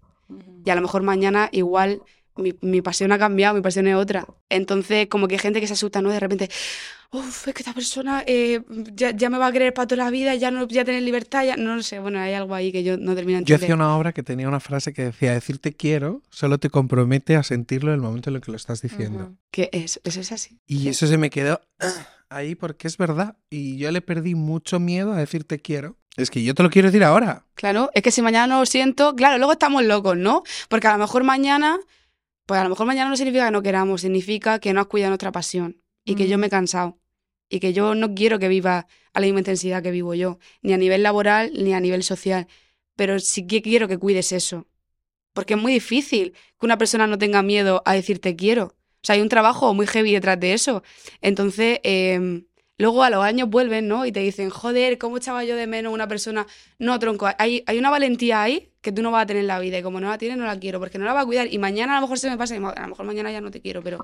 S5: Y a lo mejor mañana igual mi, mi pasión ha cambiado, mi pasión es otra. Entonces, como que hay gente que se asusta, ¿no? De repente, uff, es que esta persona eh, ya, ya me va a querer para toda la vida, ya no voy a tener libertad, ya no lo sé. Bueno, hay algo ahí que yo no termino de
S1: Yo hacía una obra que tenía una frase que decía, decirte quiero solo te compromete a sentirlo en el momento en el que lo estás diciendo.
S2: Ujú.
S5: Que es, eso es así.
S1: Y eso se me quedó ah, ahí porque es verdad. Y yo le perdí mucho miedo a decirte quiero. Es que yo te lo quiero decir ahora.
S5: Claro, es que si mañana no lo siento, claro, luego estamos locos, ¿no? Porque a lo mejor mañana, pues a lo mejor mañana no significa que no queramos, significa que no has cuidado nuestra pasión y que yo
S2: Mm.
S5: me he cansado y que yo no quiero que viva a la misma intensidad que vivo yo, ni a nivel laboral ni a nivel social, pero sí que quiero que cuides eso, porque es muy difícil que una persona no tenga miedo a decir te quiero. O sea, hay un trabajo muy heavy detrás de eso. Entonces, eh, luego a los años vuelven, ¿no? Y te dicen, joder, ¿cómo echaba yo de menos una persona? No, tronco, hay, hay una valentía ahí que tú no vas a tener en la vida y como no la tienes, no la quiero, porque no la va a cuidar y mañana a lo mejor se me pasa y a lo mejor mañana ya no te quiero, pero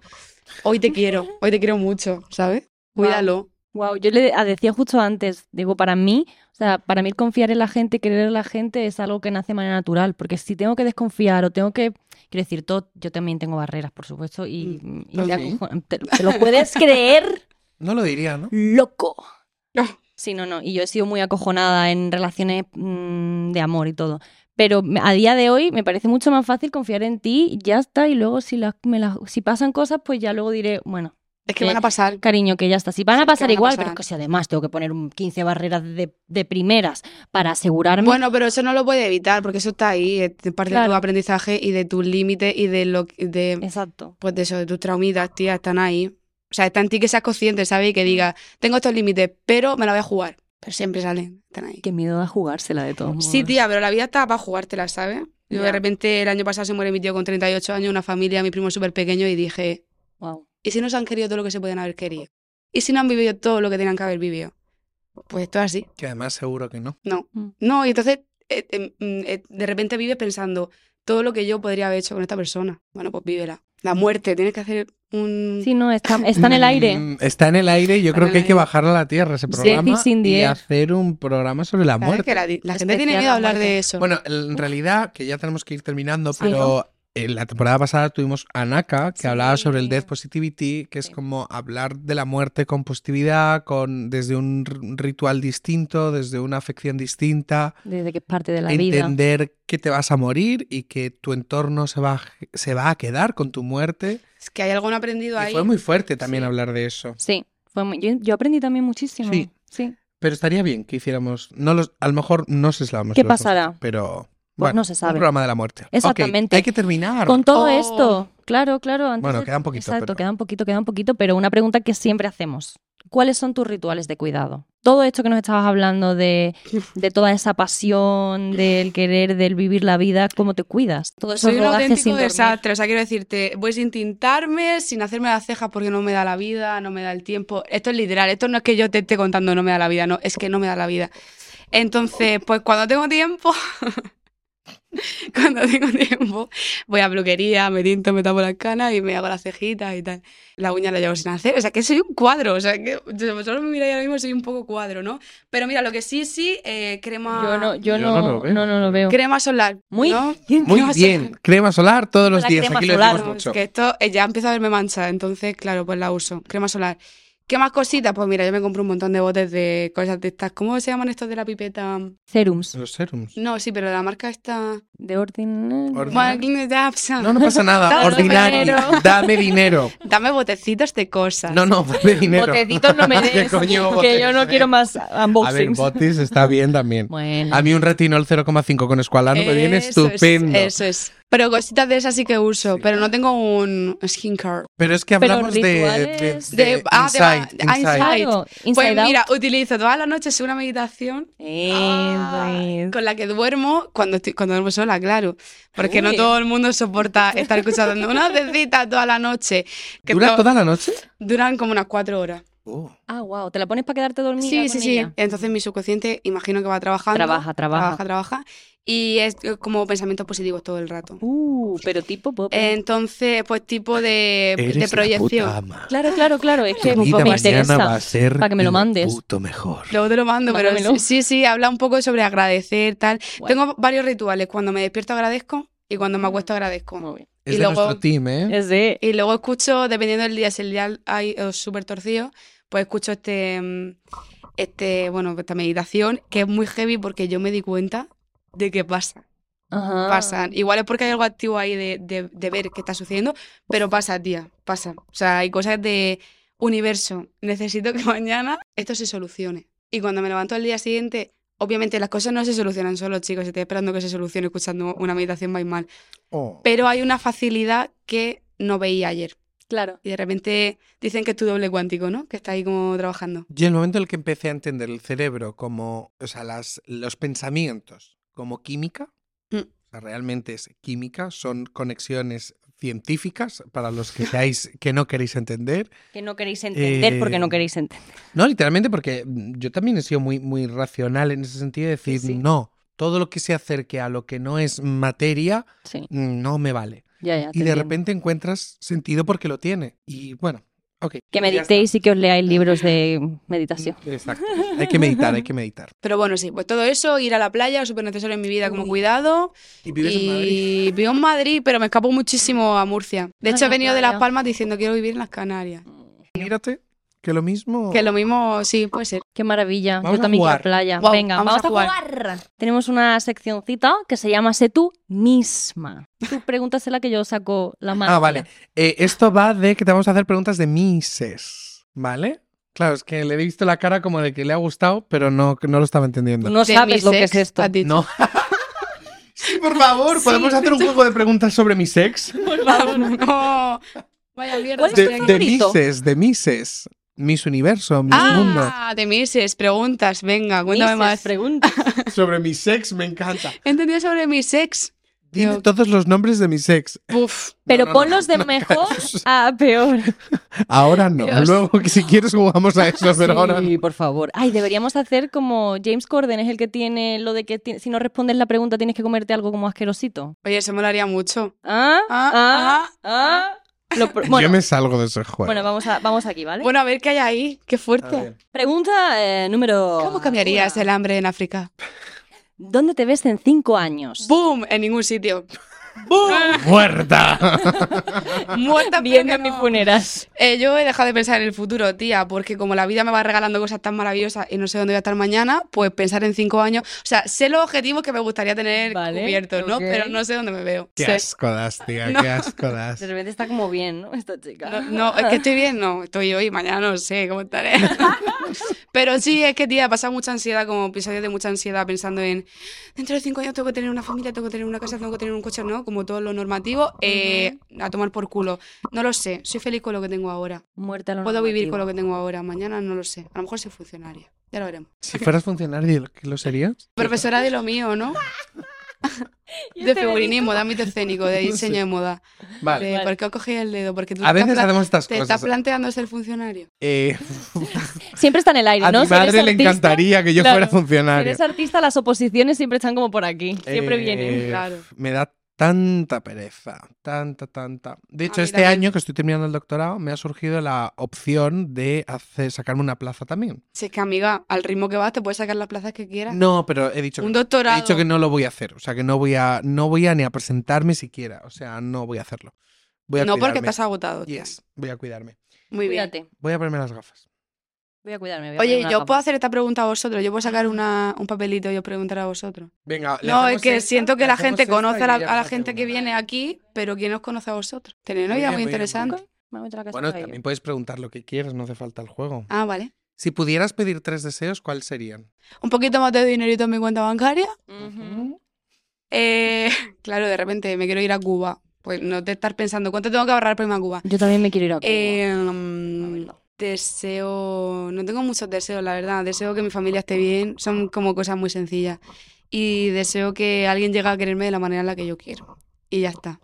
S5: hoy te quiero, hoy te quiero mucho, ¿sabes? Cuídalo.
S2: Wow, yo le decía justo antes, digo, para mí, o sea, para mí el confiar en la gente, querer a la gente es algo que nace de manera natural, porque si tengo que desconfiar o tengo que, quiero decir, todo, yo también tengo barreras, por supuesto, y, y
S1: ¿Ah,
S2: te lo puedes creer,
S1: No lo diría, ¿no?
S2: loco.
S5: Ah.
S2: Sí, no, no, y yo he sido muy acojonada en relaciones mm, de amor y todo. Pero a día de hoy me parece mucho más fácil confiar en ti y ya está. Y luego si, las- me las- si pasan cosas, pues ya luego diré, bueno,
S5: Es que van a pasar.
S2: cariño, que ya está. Si van
S5: Sí,
S2: a pasar
S5: van a
S2: igual,
S5: pasar.
S2: pero es que si además tengo que poner un 15 barreras de, de primeras para asegurarme.
S5: Bueno, pero eso no lo puede evitar porque eso está ahí, es parte de tu aprendizaje y de tus límites y de lo que- de
S2: Exacto.
S5: pues de eso, de tus traumitas, tía, están ahí. O sea, está en ti que seas consciente, ¿sabes? Y que digas, tengo estos límites, pero me la voy a jugar. Pero siempre salen, están ahí.
S2: Qué miedo a jugársela de todos modos.
S5: Sí, tía, pero la vida está para jugártela, ¿sabes? Yo de repente el año pasado se muere mi tío con 38 años, una familia, mi primo súper pequeño, y dije,
S2: Wow.
S5: ¿y si no se han querido todo lo que se pueden haber querido? ¿Y si no han vivido todo lo que tenían que haber vivido? Pues esto es así.
S1: Que además seguro que no.
S5: No.
S2: Mm.
S5: No, y entonces eh, eh, mm, eh, de repente vives pensando todo lo que yo podría haber hecho con esta persona. Bueno, pues vívela. La muerte, tienes que hacer Un...
S2: Sí, no, está, está en el aire.
S1: Mm, Está en el aire y yo
S5: Está
S1: creo que hay que bajarlo a la tierra ese
S2: Sí,
S1: programa
S2: the
S1: y hacer un programa sobre la
S5: ¿Sabes
S1: muerte.
S5: que la, la gente tiene miedo a
S2: la
S5: hablar
S2: muerte.
S5: de eso.
S1: Bueno, en realidad, que ya tenemos que ir terminando,
S2: Sí.
S1: En la temporada pasada tuvimos a Naka, que
S2: Sí.
S1: hablaba sobre el Death Positivity, que es como hablar de la muerte con positividad, con, desde un ritual distinto, desde una afección distinta,
S2: Desde que es parte de la vida.
S1: entender que te vas a morir y que tu entorno se va, a- se va a quedar con tu muerte.
S5: es que hay algo no aprendido
S1: Y
S5: ahí.
S1: fue muy fuerte también
S2: Sí.
S1: hablar de eso.
S2: Sí, fue muy- yo, yo aprendí también muchísimo.
S1: Sí.
S2: sí.
S1: Pero estaría bien que hiciéramos, no los, a lo mejor no sé si lo vamos
S2: ¿Qué pasará?
S1: pero
S2: Pues
S1: bueno,
S2: no se sabe.
S1: Un programa de la muerte.
S2: Exactamente.
S1: hay que terminar.
S2: Con todo
S5: Oh.
S2: esto, claro, claro. antes
S1: Bueno,
S2: de-
S1: queda un poquito,
S2: Exacto,
S1: pero-
S2: queda un poquito, queda un poquito, pero una pregunta que siempre hacemos. ¿Cuáles son tus rituales de cuidado? Todo esto que nos estabas hablando de, de toda esa pasión, del querer, del vivir la vida, ¿cómo te cuidas? Todo eso
S5: Soy un auténtico desastre. O sea, quiero decirte, voy sin tintarme, sin hacerme las cejas porque no me da la vida, no me da el tiempo. Esto es literal. Esto no es que yo te esté contando no me da la vida, no, es que no me da la vida. Entonces, pues cuando tengo tiempo, cuando tengo tiempo, voy a peluquería, me tinto, me tapo las canas y me hago las cejitas y tal. La uña la llevo sin hacer. O sea, que soy un cuadro. O sea, que vosotros me miráis ahora mismo, soy un poco cuadro, ¿no? Pero mira, lo que sí, sí, eh, crema.
S2: Yo no, yo
S1: Yo
S2: no,
S1: no lo veo.
S2: no, no lo veo.
S5: Crema solar.
S2: Muy
S5: ¿no?
S2: bien.
S1: Muy
S5: Crema
S1: bien.
S5: solar.
S1: Crema solar todos los
S2: La
S1: días.
S2: crema
S1: Aquí lo
S2: solar.
S1: decimos
S5: No,
S1: mucho.
S5: Es que esto eh, ya empieza a verme mancha, entonces, claro, pues la uso. Crema solar. ¿Qué más cositas? Pues mira, yo me compro un montón de botes de cosas de estas. ¿Cómo se llaman estos de la pipeta?
S2: Serums
S1: Los serums.
S5: No, sí, pero la marca está.
S2: de
S5: No,
S1: No, pasa nada. Ordinario. Dame dinero.
S5: Dame botecitos de cosas.
S1: No, no, dame dinero.
S2: Botecitos no me
S1: ¿Qué
S2: des,
S1: coño
S2: que yo no quiero más
S1: A ver,
S2: unboxings.
S1: botis está bien también.
S2: bueno,
S1: A mí un retinol 0,5 con escualano me viene
S5: es,
S1: estupendo.
S5: eso es. Pero cositas de esas sí que uso,
S1: Sí.
S5: pero no tengo un skincare.
S1: Pero es que hablamos de, de, de
S5: De- ah, de-
S1: insight,
S5: ah,
S1: insight.
S5: insight.
S2: claro,
S5: Pues mira, utilizo todas las noches una meditación
S2: Eh,
S5: Ah, con la que duermo cuando estoy cuando duermo sola, claro. Porque no todo el mundo soporta estar escuchando una vocecita toda la noche. Que
S1: ¿Dura
S5: to-
S1: toda la noche?
S5: duran como unas cuatro horas.
S1: Oh.
S2: Ah, wow, ¿te la pones para quedarte dormida?
S5: Sí,
S2: con
S5: sí, sí. Entonces mi subconsciente imagino que va trabajando.
S2: Trabaja, trabaja.
S5: Trabaja, trabaja. Y es como pensamientos positivos todo el rato.
S2: Uh, pero tipo pop.
S5: Entonces, pues tipo de,
S1: Eres
S5: de
S1: la
S5: proyección.
S1: puta ama.
S2: Claro, claro, claro. Es que me
S1: mañana va
S2: interesa.
S1: a ser
S2: para que me lo mandes.
S1: puto mejor.
S5: Luego te lo mando, pero sí, sí, habla un poco sobre agradecer, tal. Tengo varios rituales. Cuando me despierto agradezco y cuando me acuesto agradezco.
S2: Muy bien.
S1: Es
S5: Y
S1: de
S5: luego-
S1: nuestro team, ¿eh?
S2: Es de...
S5: Y luego escucho, dependiendo del día, si el día hay eh, súper torcido, pues escucho este, mm, este, bueno, esta meditación, que es muy heavy porque yo me di cuenta de que pasa.
S2: Ajá.
S5: Pasan. Igual es porque hay algo activo ahí de, de, de ver qué está sucediendo, pero pasa, tía, pasa. O sea, hay cosas de universo. Necesito que mañana esto se solucione. Y cuando me levanto al día siguiente, obviamente las cosas no se solucionan solo, chicos. Estoy esperando que se solucione escuchando una meditación va mal.
S1: Oh.
S5: Pero hay una facilidad que no veía ayer.
S2: Claro.
S5: Y de repente dicen que es tu doble cuántico, ¿no? Que está ahí como trabajando.
S1: Y el momento en el que empecé a entender el cerebro como, o sea, las, los pensamientos como química,
S5: Mm.
S1: o sea, realmente es química, son conexiones científicas para los que seáis que no queréis entender.
S2: Que no queréis entender porque no
S1: Eh,
S2: queréis entender.
S1: No, literalmente porque mm, yo también he sido muy, muy racional en ese sentido de decir,
S2: sí.
S1: no, todo lo que se acerque a lo que no es materia
S2: Sí,
S1: mm, no me vale.
S2: ya, ya. te
S1: Y de
S2: entiendo.
S1: repente encuentras sentido porque lo tiene. Y bueno,
S2: Que meditéis y que os leáis libros de meditación.
S1: Exacto. Hay que meditar, hay que meditar.
S5: Pero bueno, sí, pues todo eso, ir a la playa, súper necesario en mi vida como cuidado.
S1: ¿Y vives en Madrid?
S5: Y vivo en Madrid, pero me escapo muchísimo a Murcia. De hecho, he venido de Las. Palmas diciendo quiero vivir en las Canarias.
S1: Mírate, que lo mismo...
S5: Que lo mismo, sí, puede ser.
S2: Qué maravilla.
S1: Vamos
S2: Yo
S1: a
S2: también
S1: jugar.
S2: quiero playa. Venga,
S5: vamos
S2: vamos,
S5: a
S2: a jugar. Tenemos una seccioncita que se llama Sé tú misma. Tú pregúntasela que yo saco la mano.
S1: Ah, vale. Eh, esto va de que te vamos a hacer preguntas de Mises, ¿vale? Claro, es que le he visto la cara como de que le ha gustado, pero no, no lo estaba entendiendo.
S2: No sabes lo que es esto.
S1: No. sí, por favor, ¿podemos hacer un juego de preguntas sobre mi sex?
S5: Por favor, no. Vaya mierda.
S2: ¿Cuál es
S1: De,
S2: tu
S1: de? Mises, de Mises. Miss Universo, Miss Mundo.
S5: Ah, de Mises, preguntas, venga, cuéntame
S2: Mises,
S5: más.
S2: pregunta.
S1: Sobre mi sex, me encanta.
S5: He entendido sobre mi sex.
S1: Dime
S5: Yo-
S1: todos los nombres de mi sex.
S5: Uf,
S2: Pero
S1: No, no, no,
S2: ponlos de
S1: no.
S2: mejor a peor.
S1: Ahora no.
S5: Dios.
S1: Luego, que si quieres, jugamos a eso, pero ahora
S2: Sí,
S1: no.
S2: por favor. Ay, deberíamos hacer como James Corden es el que tiene lo de que si no respondes la pregunta tienes que comerte algo como asquerosito.
S5: oye, eso molaría mucho.
S2: ¿Ah?
S5: Ah,
S2: ¿Ah? ¿Ah? Lo
S1: Yo me salgo de ese juego.
S2: bueno, vamos, a, vamos aquí, ¿vale?
S5: Bueno, a ver qué hay ahí. Qué fuerte.
S2: Pregunta eh, número...
S5: ¿Cómo cambiarías
S2: una.
S5: el hambre en África?
S2: ¿Dónde te ves en cinco años?
S5: ¡Boom! En ningún sitio. ¡Boom!
S1: ¡Muerta!
S5: Muerta que
S2: mi
S5: no.
S2: funeral.
S5: Eh, yo he dejado de pensar en el futuro, tía, porque como la vida me va regalando cosas tan maravillosas y no sé dónde voy a estar mañana, pues pensar en cinco años. O sea, sé los objetivos que me gustaría tener
S2: Vale,
S5: cubiertos, ¿no? Pero no sé dónde me veo.
S1: ¡Qué
S5: Sé-
S1: asco das, tía!
S5: No.
S1: ¡Qué asco das!
S2: De repente está como bien, ¿no? Esta chica.
S5: No, no, es que estoy bien, no, estoy hoy, mañana no sé cómo estaré. Pero sí, es que, tía, he pasado mucha ansiedad, como episodios de mucha ansiedad, pensando en dentro de cinco años tengo que tener una familia, tengo que tener una casa, tengo que tener un coche, ¿no? Como todo lo normativo, eh, a tomar por culo. No lo sé, soy feliz con lo que tengo ahora.
S2: Muerte a lo
S5: Puedo vivir con lo que tengo ahora, mañana no lo sé. A lo mejor soy funcionaria, ya lo veremos.
S1: Si fueras funcionario, ¿qué lo serías?
S5: Profesora de lo mío, ¿no? De figurinismo, de ámbito escénico, de
S1: No sé.
S5: diseño de moda.
S1: Vale.
S5: De,
S2: Vale.
S5: ¿Por qué os cogéis el dedo? Porque tú
S1: A veces
S5: estás
S1: hacemos estas
S5: te estás
S1: cosas.
S5: planteando ser funcionario.
S1: Eh,
S2: Siempre está en el aire,
S1: a
S2: ¿no?
S1: mi
S2: Si eres
S1: madre le
S2: artista-
S1: encantaría que yo
S2: claro,
S1: fuera
S2: Si
S1: funcionario.
S2: eres artista, las oposiciones siempre están como por aquí. Siempre
S1: Eh,
S2: vienen.
S5: claro.
S1: Me da tanta pereza, tanta, tanta. De hecho, este
S5: también.
S1: año que estoy terminando el doctorado, me ha surgido la opción de hacer, sacarme una plaza también.
S5: Si es que, amiga, al ritmo que vas, te puedes sacar las plazas que quieras.
S1: No, pero he dicho,
S5: Un
S1: que, he
S5: doctorado.
S1: dicho que no lo voy a hacer. O sea, que no voy a, no voy a ni a presentarme siquiera. O sea, no voy a hacerlo. Voy a
S5: no porque estás agotado.
S1: Yes, voy a cuidarme.
S5: Muy bien.
S1: Voy a ponerme las gafas.
S2: Voy a cuidarme. voy a
S5: Oye, yo
S2: las
S5: puedo hacer esta pregunta a vosotros. Yo puedo sacar una, un papelito y os preguntar a vosotros.
S1: Venga, ¿le
S5: No, es que
S1: esta?
S5: siento que
S1: ¿Le
S5: la gente conoce a la, a gente que viene aquí, pero ¿quién os conoce a vosotros? Tenéis una
S1: Muy bien,
S5: muy
S1: muy bien, muy
S5: interesante.
S1: bien.
S2: Me
S1: Bueno, también puedes preguntar lo que quieras, no hace falta el juego.
S5: Ah, vale.
S1: Si pudieras pedir tres deseos, ¿cuáles serían?
S5: Un poquito más de dinerito en mi cuenta bancaria. Eh, claro, de repente me quiero ir a Cuba. Pues no te estar pensando, ¿cuánto tengo que ahorrar para irme a Cuba?
S2: Yo también me quiero ir a Cuba.
S5: Eh,
S2: verdad.
S5: Deseo. No tengo muchos deseos, la verdad. Deseo que mi familia esté bien. Son como cosas muy sencillas. Y deseo que alguien llegue a quererme de la manera en la que yo quiero. Y ya está.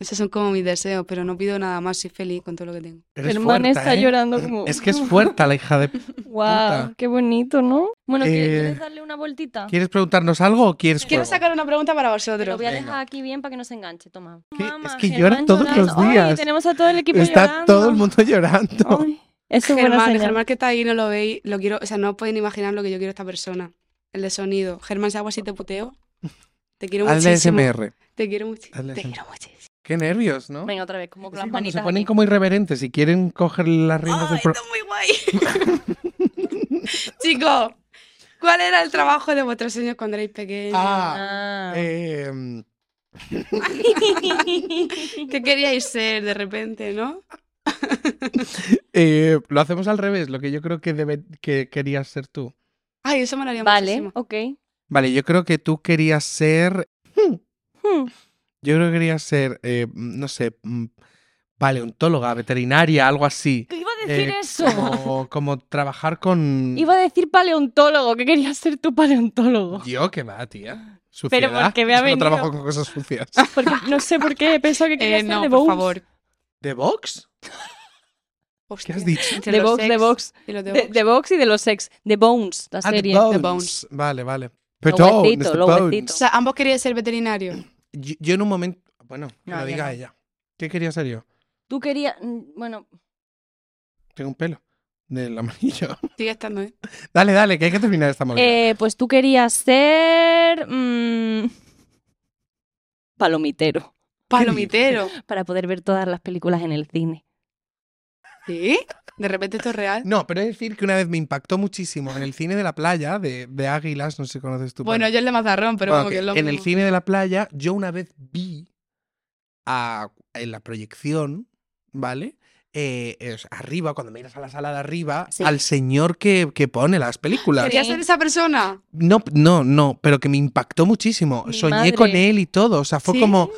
S5: Esos son como mis deseos, pero no pido nada más. Soy feliz con todo lo que tengo.
S2: Hermana está
S1: ¿eh?
S2: llorando como...
S1: Es que es fuerte la hija de...
S2: Wow,
S1: puta.
S2: qué bonito, ¿no? Bueno,
S1: Eh,
S2: ¿quieres darle una vueltita?
S1: ¿Quieres preguntarnos algo o quieres
S5: Quiero
S1: juego?
S5: sacar una pregunta para
S2: Te lo
S5: vosotros.
S2: voy a
S1: Venga.
S2: dejar aquí bien para que no se enganche, toma. Mamá,
S1: Es que lloran todos
S2: llorando.
S1: los días.
S2: Ay, tenemos a todo el equipo
S1: Está
S2: llorando.
S1: todo el mundo llorando.
S2: Ay, es buena
S5: Germán,
S2: señal.
S5: Germán que está ahí, no lo veis. Lo quiero, o sea, no ni imaginar lo que yo quiero a esta persona. El de sonido. Germán, si hago así te puteo. Te quiero
S1: Hazle
S5: muchísimo.
S1: SMR.
S5: Te quiero muchísimo.
S1: Hazle
S5: Te quiero muchísimo.
S1: Qué nervios, ¿no?
S2: Venga, otra vez, como con las
S1: se ponen
S2: aquí.
S1: como irreverentes y quieren coger las riendas del
S5: Ay,
S1: programa.
S5: está muy guay. Chicos, ¿cuál era el trabajo de vuestros sueños cuando erais pequeños?
S1: Ah,
S2: Ah.
S1: eh,
S5: ¿Qué queríais ser de repente, no?
S1: eh, lo hacemos al revés, lo que yo creo que, debe, que querías ser tú.
S5: Ay, eso me lo haría
S2: Vale,
S5: muchísimo.
S2: ok.
S1: Vale, yo creo que tú querías ser...
S2: Hmm.
S1: Yo creo que querías ser, eh, no sé, mm, paleontóloga, veterinaria, algo así.
S2: Iba a decir
S1: Eh,
S2: eso.
S1: Como, como trabajar con...
S2: Iba a decir paleontólogo, que querías ser tu paleontólogo.
S1: Yo, ¿qué va, tía?
S2: Pero
S1: Suciedad.
S2: porque me ha venido.
S1: trabajo con cosas sucias.
S2: Porque no sé por qué he pensado que querías
S5: Eh,
S2: ser
S5: no,
S2: de
S5: por
S2: Vox.
S5: favor.
S1: ¿De Vox?
S5: Hostia.
S1: has dicho?
S2: De Vox, de
S5: sex
S2: Vox.
S5: y los de
S2: De,
S5: Vox.
S2: de Vox y de los sex. De Bones, la
S1: Ah, The
S2: serie.
S1: Bones.
S5: Bones.
S1: Vale, vale.
S2: Lo
S1: Perdón,
S2: huesito,
S1: Mr.
S2: lo.
S5: O sea, ambos queríais ser veterinarios.
S1: Yo, yo en un momento... Bueno, que
S2: No,
S1: lo
S2: yo
S1: diga
S2: no.
S1: ella. ¿Qué quería ser yo?
S2: Tú querías. mm, Bueno,
S1: Tengo un pelo. Del amarillo.
S5: Sigue estando, ¿eh?
S1: Dale, dale, que hay que terminar esta movida.
S2: eh, pues tú querías ser. mm, palomitero.
S5: Palomitero.
S2: Para poder ver todas las películas en el cine.
S5: ¿Sí? De repente esto es real.
S1: No, pero es decir que una vez me impactó muchísimo en el cine de la playa de, de Águilas, no sé si conoces tú.
S5: Bueno, yo el de Mazarrón, pero
S1: Bueno,
S5: como
S1: que
S5: que es lo
S1: en el cine de la playa yo una vez vi a, en la proyección, ¿vale? Eh, es arriba, cuando miras a la sala de arriba,
S2: Sí.
S1: al señor que, que pone las películas.
S5: ¿Querías
S2: Sí.
S5: ser esa persona?
S1: No, no, no, pero que me impactó muchísimo.
S2: Mi
S1: Soñé
S2: madre.
S1: con él y todo. O sea, fue
S5: ¿Sí?
S1: como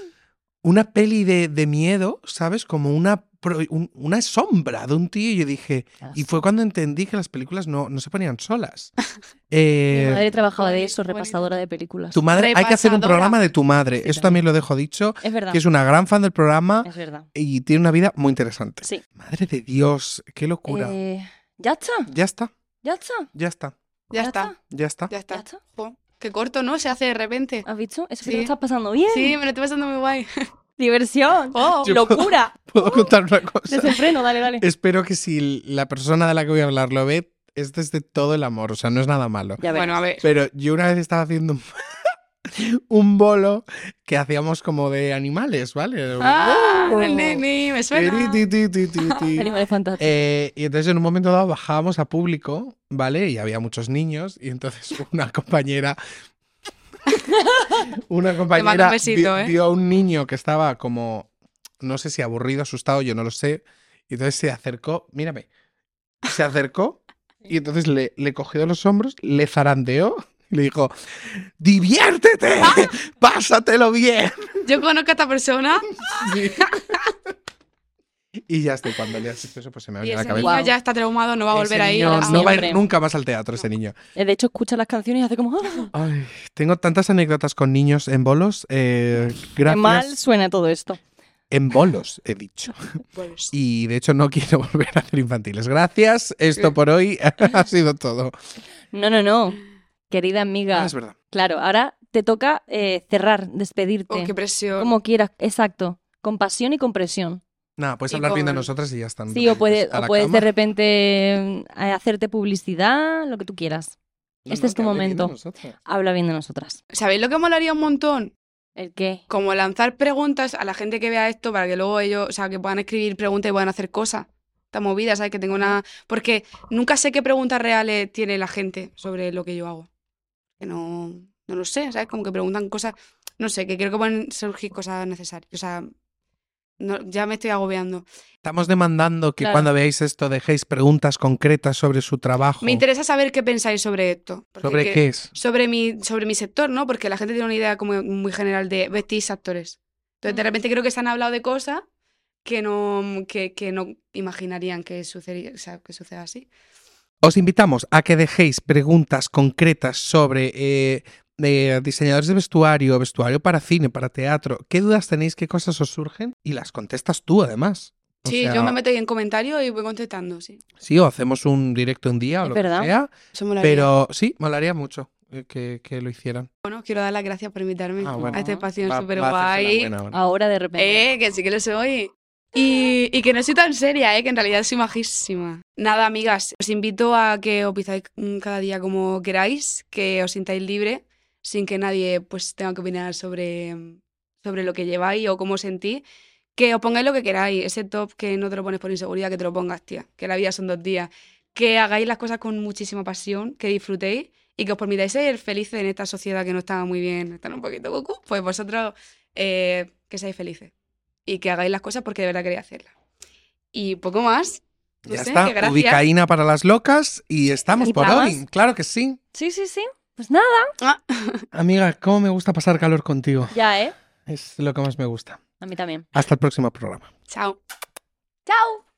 S1: una peli de, de miedo, ¿sabes? Como una, un- una sombra de un tío. Y yo dije. Y fue cuando entendí que las películas no, no se ponían solas.
S2: Mi
S1: Eh,
S2: madre trabajaba de eso, repasadora de películas.
S1: tu madre, hay que hacer un programa de tu madre.
S2: Sí,
S1: Eso
S2: también.
S1: también lo dejo dicho.
S2: Es verdad.
S1: Que es una gran fan del programa
S2: Es verdad.
S1: y tiene una vida muy interesante.
S2: Sí.
S1: Madre de Dios, qué locura.
S2: Eh, ¿Ya está?
S1: Ya está,
S2: ¿Ya está?
S1: ya está,
S5: Ya, está.
S1: ya está.
S5: Ya está.
S2: ¿Ya está?
S5: Jo, Qué corto, ¿no? Se hace de repente.
S2: ¿Has visto? Eso que
S5: Sí.
S2: te lo estás pasando bien.
S5: Sí, me lo estoy pasando muy guay.
S2: Diversión.
S5: Oh.
S2: Locura.
S1: ¿Puedo contar una cosa?
S2: Desenfreno, dale, dale.
S1: Espero que si la persona de la que voy a hablar lo ve, es desde todo el amor, o sea, no es nada malo.
S2: Ya.
S5: Bueno, a ver.
S1: Pero yo una vez estaba haciendo un, un bolo que hacíamos como de animales, ¿vale?
S5: Ah, ni, ni, me suena.
S1: Ti, ti, ti, ti, ti.
S2: Animales fantásticos.
S1: Eh, y entonces en un momento dado bajábamos a público, ¿vale? Y había muchos niños y entonces una compañera... una compañera
S5: un besito,
S1: vi-
S5: ¿eh?
S1: vio a un niño que estaba como, no sé si aburrido, asustado, yo no lo sé. Y entonces se acercó, mírame, se acercó y entonces le, le cogió de los hombros, le zarandeó y le dijo, diviértete, pásatelo bien.
S5: Yo conozco a esta persona
S1: Sí. Y ya está, y cuando le has hecho eso, pues se me
S5: y
S1: abrió la
S5: ese
S1: cabeza.
S5: niño ya está traumado, no va a volver a ir.
S1: niño
S5: a-
S1: no va a ir
S2: Siempre.
S1: nunca más al teatro, ese niño.
S2: Eh, De hecho, escucha las canciones y hace como... ¡ah!
S1: Ay, tengo tantas anécdotas con niños en bolos. eh,
S2: Qué
S1: gracias.
S2: mal suena todo esto.
S1: En bolos, he dicho.
S5: Pues,
S1: Y de hecho no quiero volver a hacer infantiles. Gracias. Esto por hoy ha sido todo.
S2: No, no, no. Querida amiga.
S1: Ah, es verdad.
S2: Claro, ahora te toca eh, cerrar, despedirte.
S5: oh, qué presión.
S2: Como quieras, exacto. Con pasión y con presión.
S1: Nada, puedes hablar bien de nosotras y ya está. no te
S2: Sí, o, puede- o puedes de repente eh, hacerte publicidad, lo que tú quieras.
S1: No,
S2: este
S1: no,
S2: es tu
S1: bien
S2: momento. Habla bien de nosotras.
S5: ¿Sabéis lo que molaría un montón?
S2: ¿El qué?
S5: Como lanzar preguntas a la gente que vea esto para que luego ellos, o sea, que puedan escribir preguntas y puedan hacer cosas. Esta movida, ¿sabes? Que tengo una... Porque nunca sé qué preguntas reales tiene la gente sobre lo que yo hago. Que no, no lo sé, ¿sabes? Como que preguntan cosas... No sé, que creo que pueden surgir cosas necesarias. O sea, no- ya me estoy agobiando.
S1: Estamos demandando que
S2: Claro.
S1: cuando veáis esto dejéis preguntas concretas sobre su trabajo.
S5: Me interesa saber qué pensáis sobre esto.
S1: ¿Sobre
S5: que-
S1: qué es?
S5: sobre mi, sobre mi sector, ¿no? Porque la gente tiene una idea como muy general de vestir actores. Entonces, de repente creo que se han hablado de cosas que no, que, que no imaginarían que sucedía, o sea, que suceda así.
S1: Os invitamos a que dejéis preguntas concretas sobre eh, de diseñadores de vestuario, vestuario para cine, para teatro. ¿Qué dudas tenéis? ¿Qué cosas os surgen? Y las contestas tú, además. O
S5: Sí,
S1: sea,
S5: yo me meto ahí en comentarios y voy contestando, sí.
S1: Sí, o hacemos un directo un día o
S2: Es
S1: lo
S2: verdad.
S1: que sea.
S5: Eso molaría.
S1: Pero sí, molaría mucho eh, que, que lo hicieran.
S5: Bueno, quiero dar las gracias por invitarme
S1: Ah, bueno.
S5: a este espacio súper guay.
S1: ahora.
S2: De repente.
S5: Eh, que sí que lo soy. Y, y que no soy tan seria, eh, que en realidad soy majísima. Nada, amigas, os invito a que os pizáis mm, cada día como queráis, que os sintáis libre, sin que nadie pues tenga que opinar sobre, sobre lo que lleváis o cómo os sentís. Que os pongáis lo que queráis, ese top que no te lo pones por inseguridad, que te lo pongas, tía. Que la vida son dos días. Que hagáis las cosas con muchísima pasión, que disfrutéis y que os permitáis ser felices en esta sociedad que no está muy bien, están un poquito cucú, pues vosotros eh, que seáis felices y que hagáis las cosas porque de verdad queréis hacerlas. Y poco más. No
S1: Ya
S5: sé,
S1: está, ubicaína para las locas y estamos
S2: ¿Y
S1: por hoy. Claro que sí.
S2: Sí, sí, sí. Pues nada.
S5: Ah,
S1: Amiga, cómo me gusta pasar calor contigo.
S2: Ya, ¿eh?
S1: Es lo que más me gusta.
S2: A mí también.
S1: Hasta el próximo programa.
S5: chao.
S2: ¡Chao!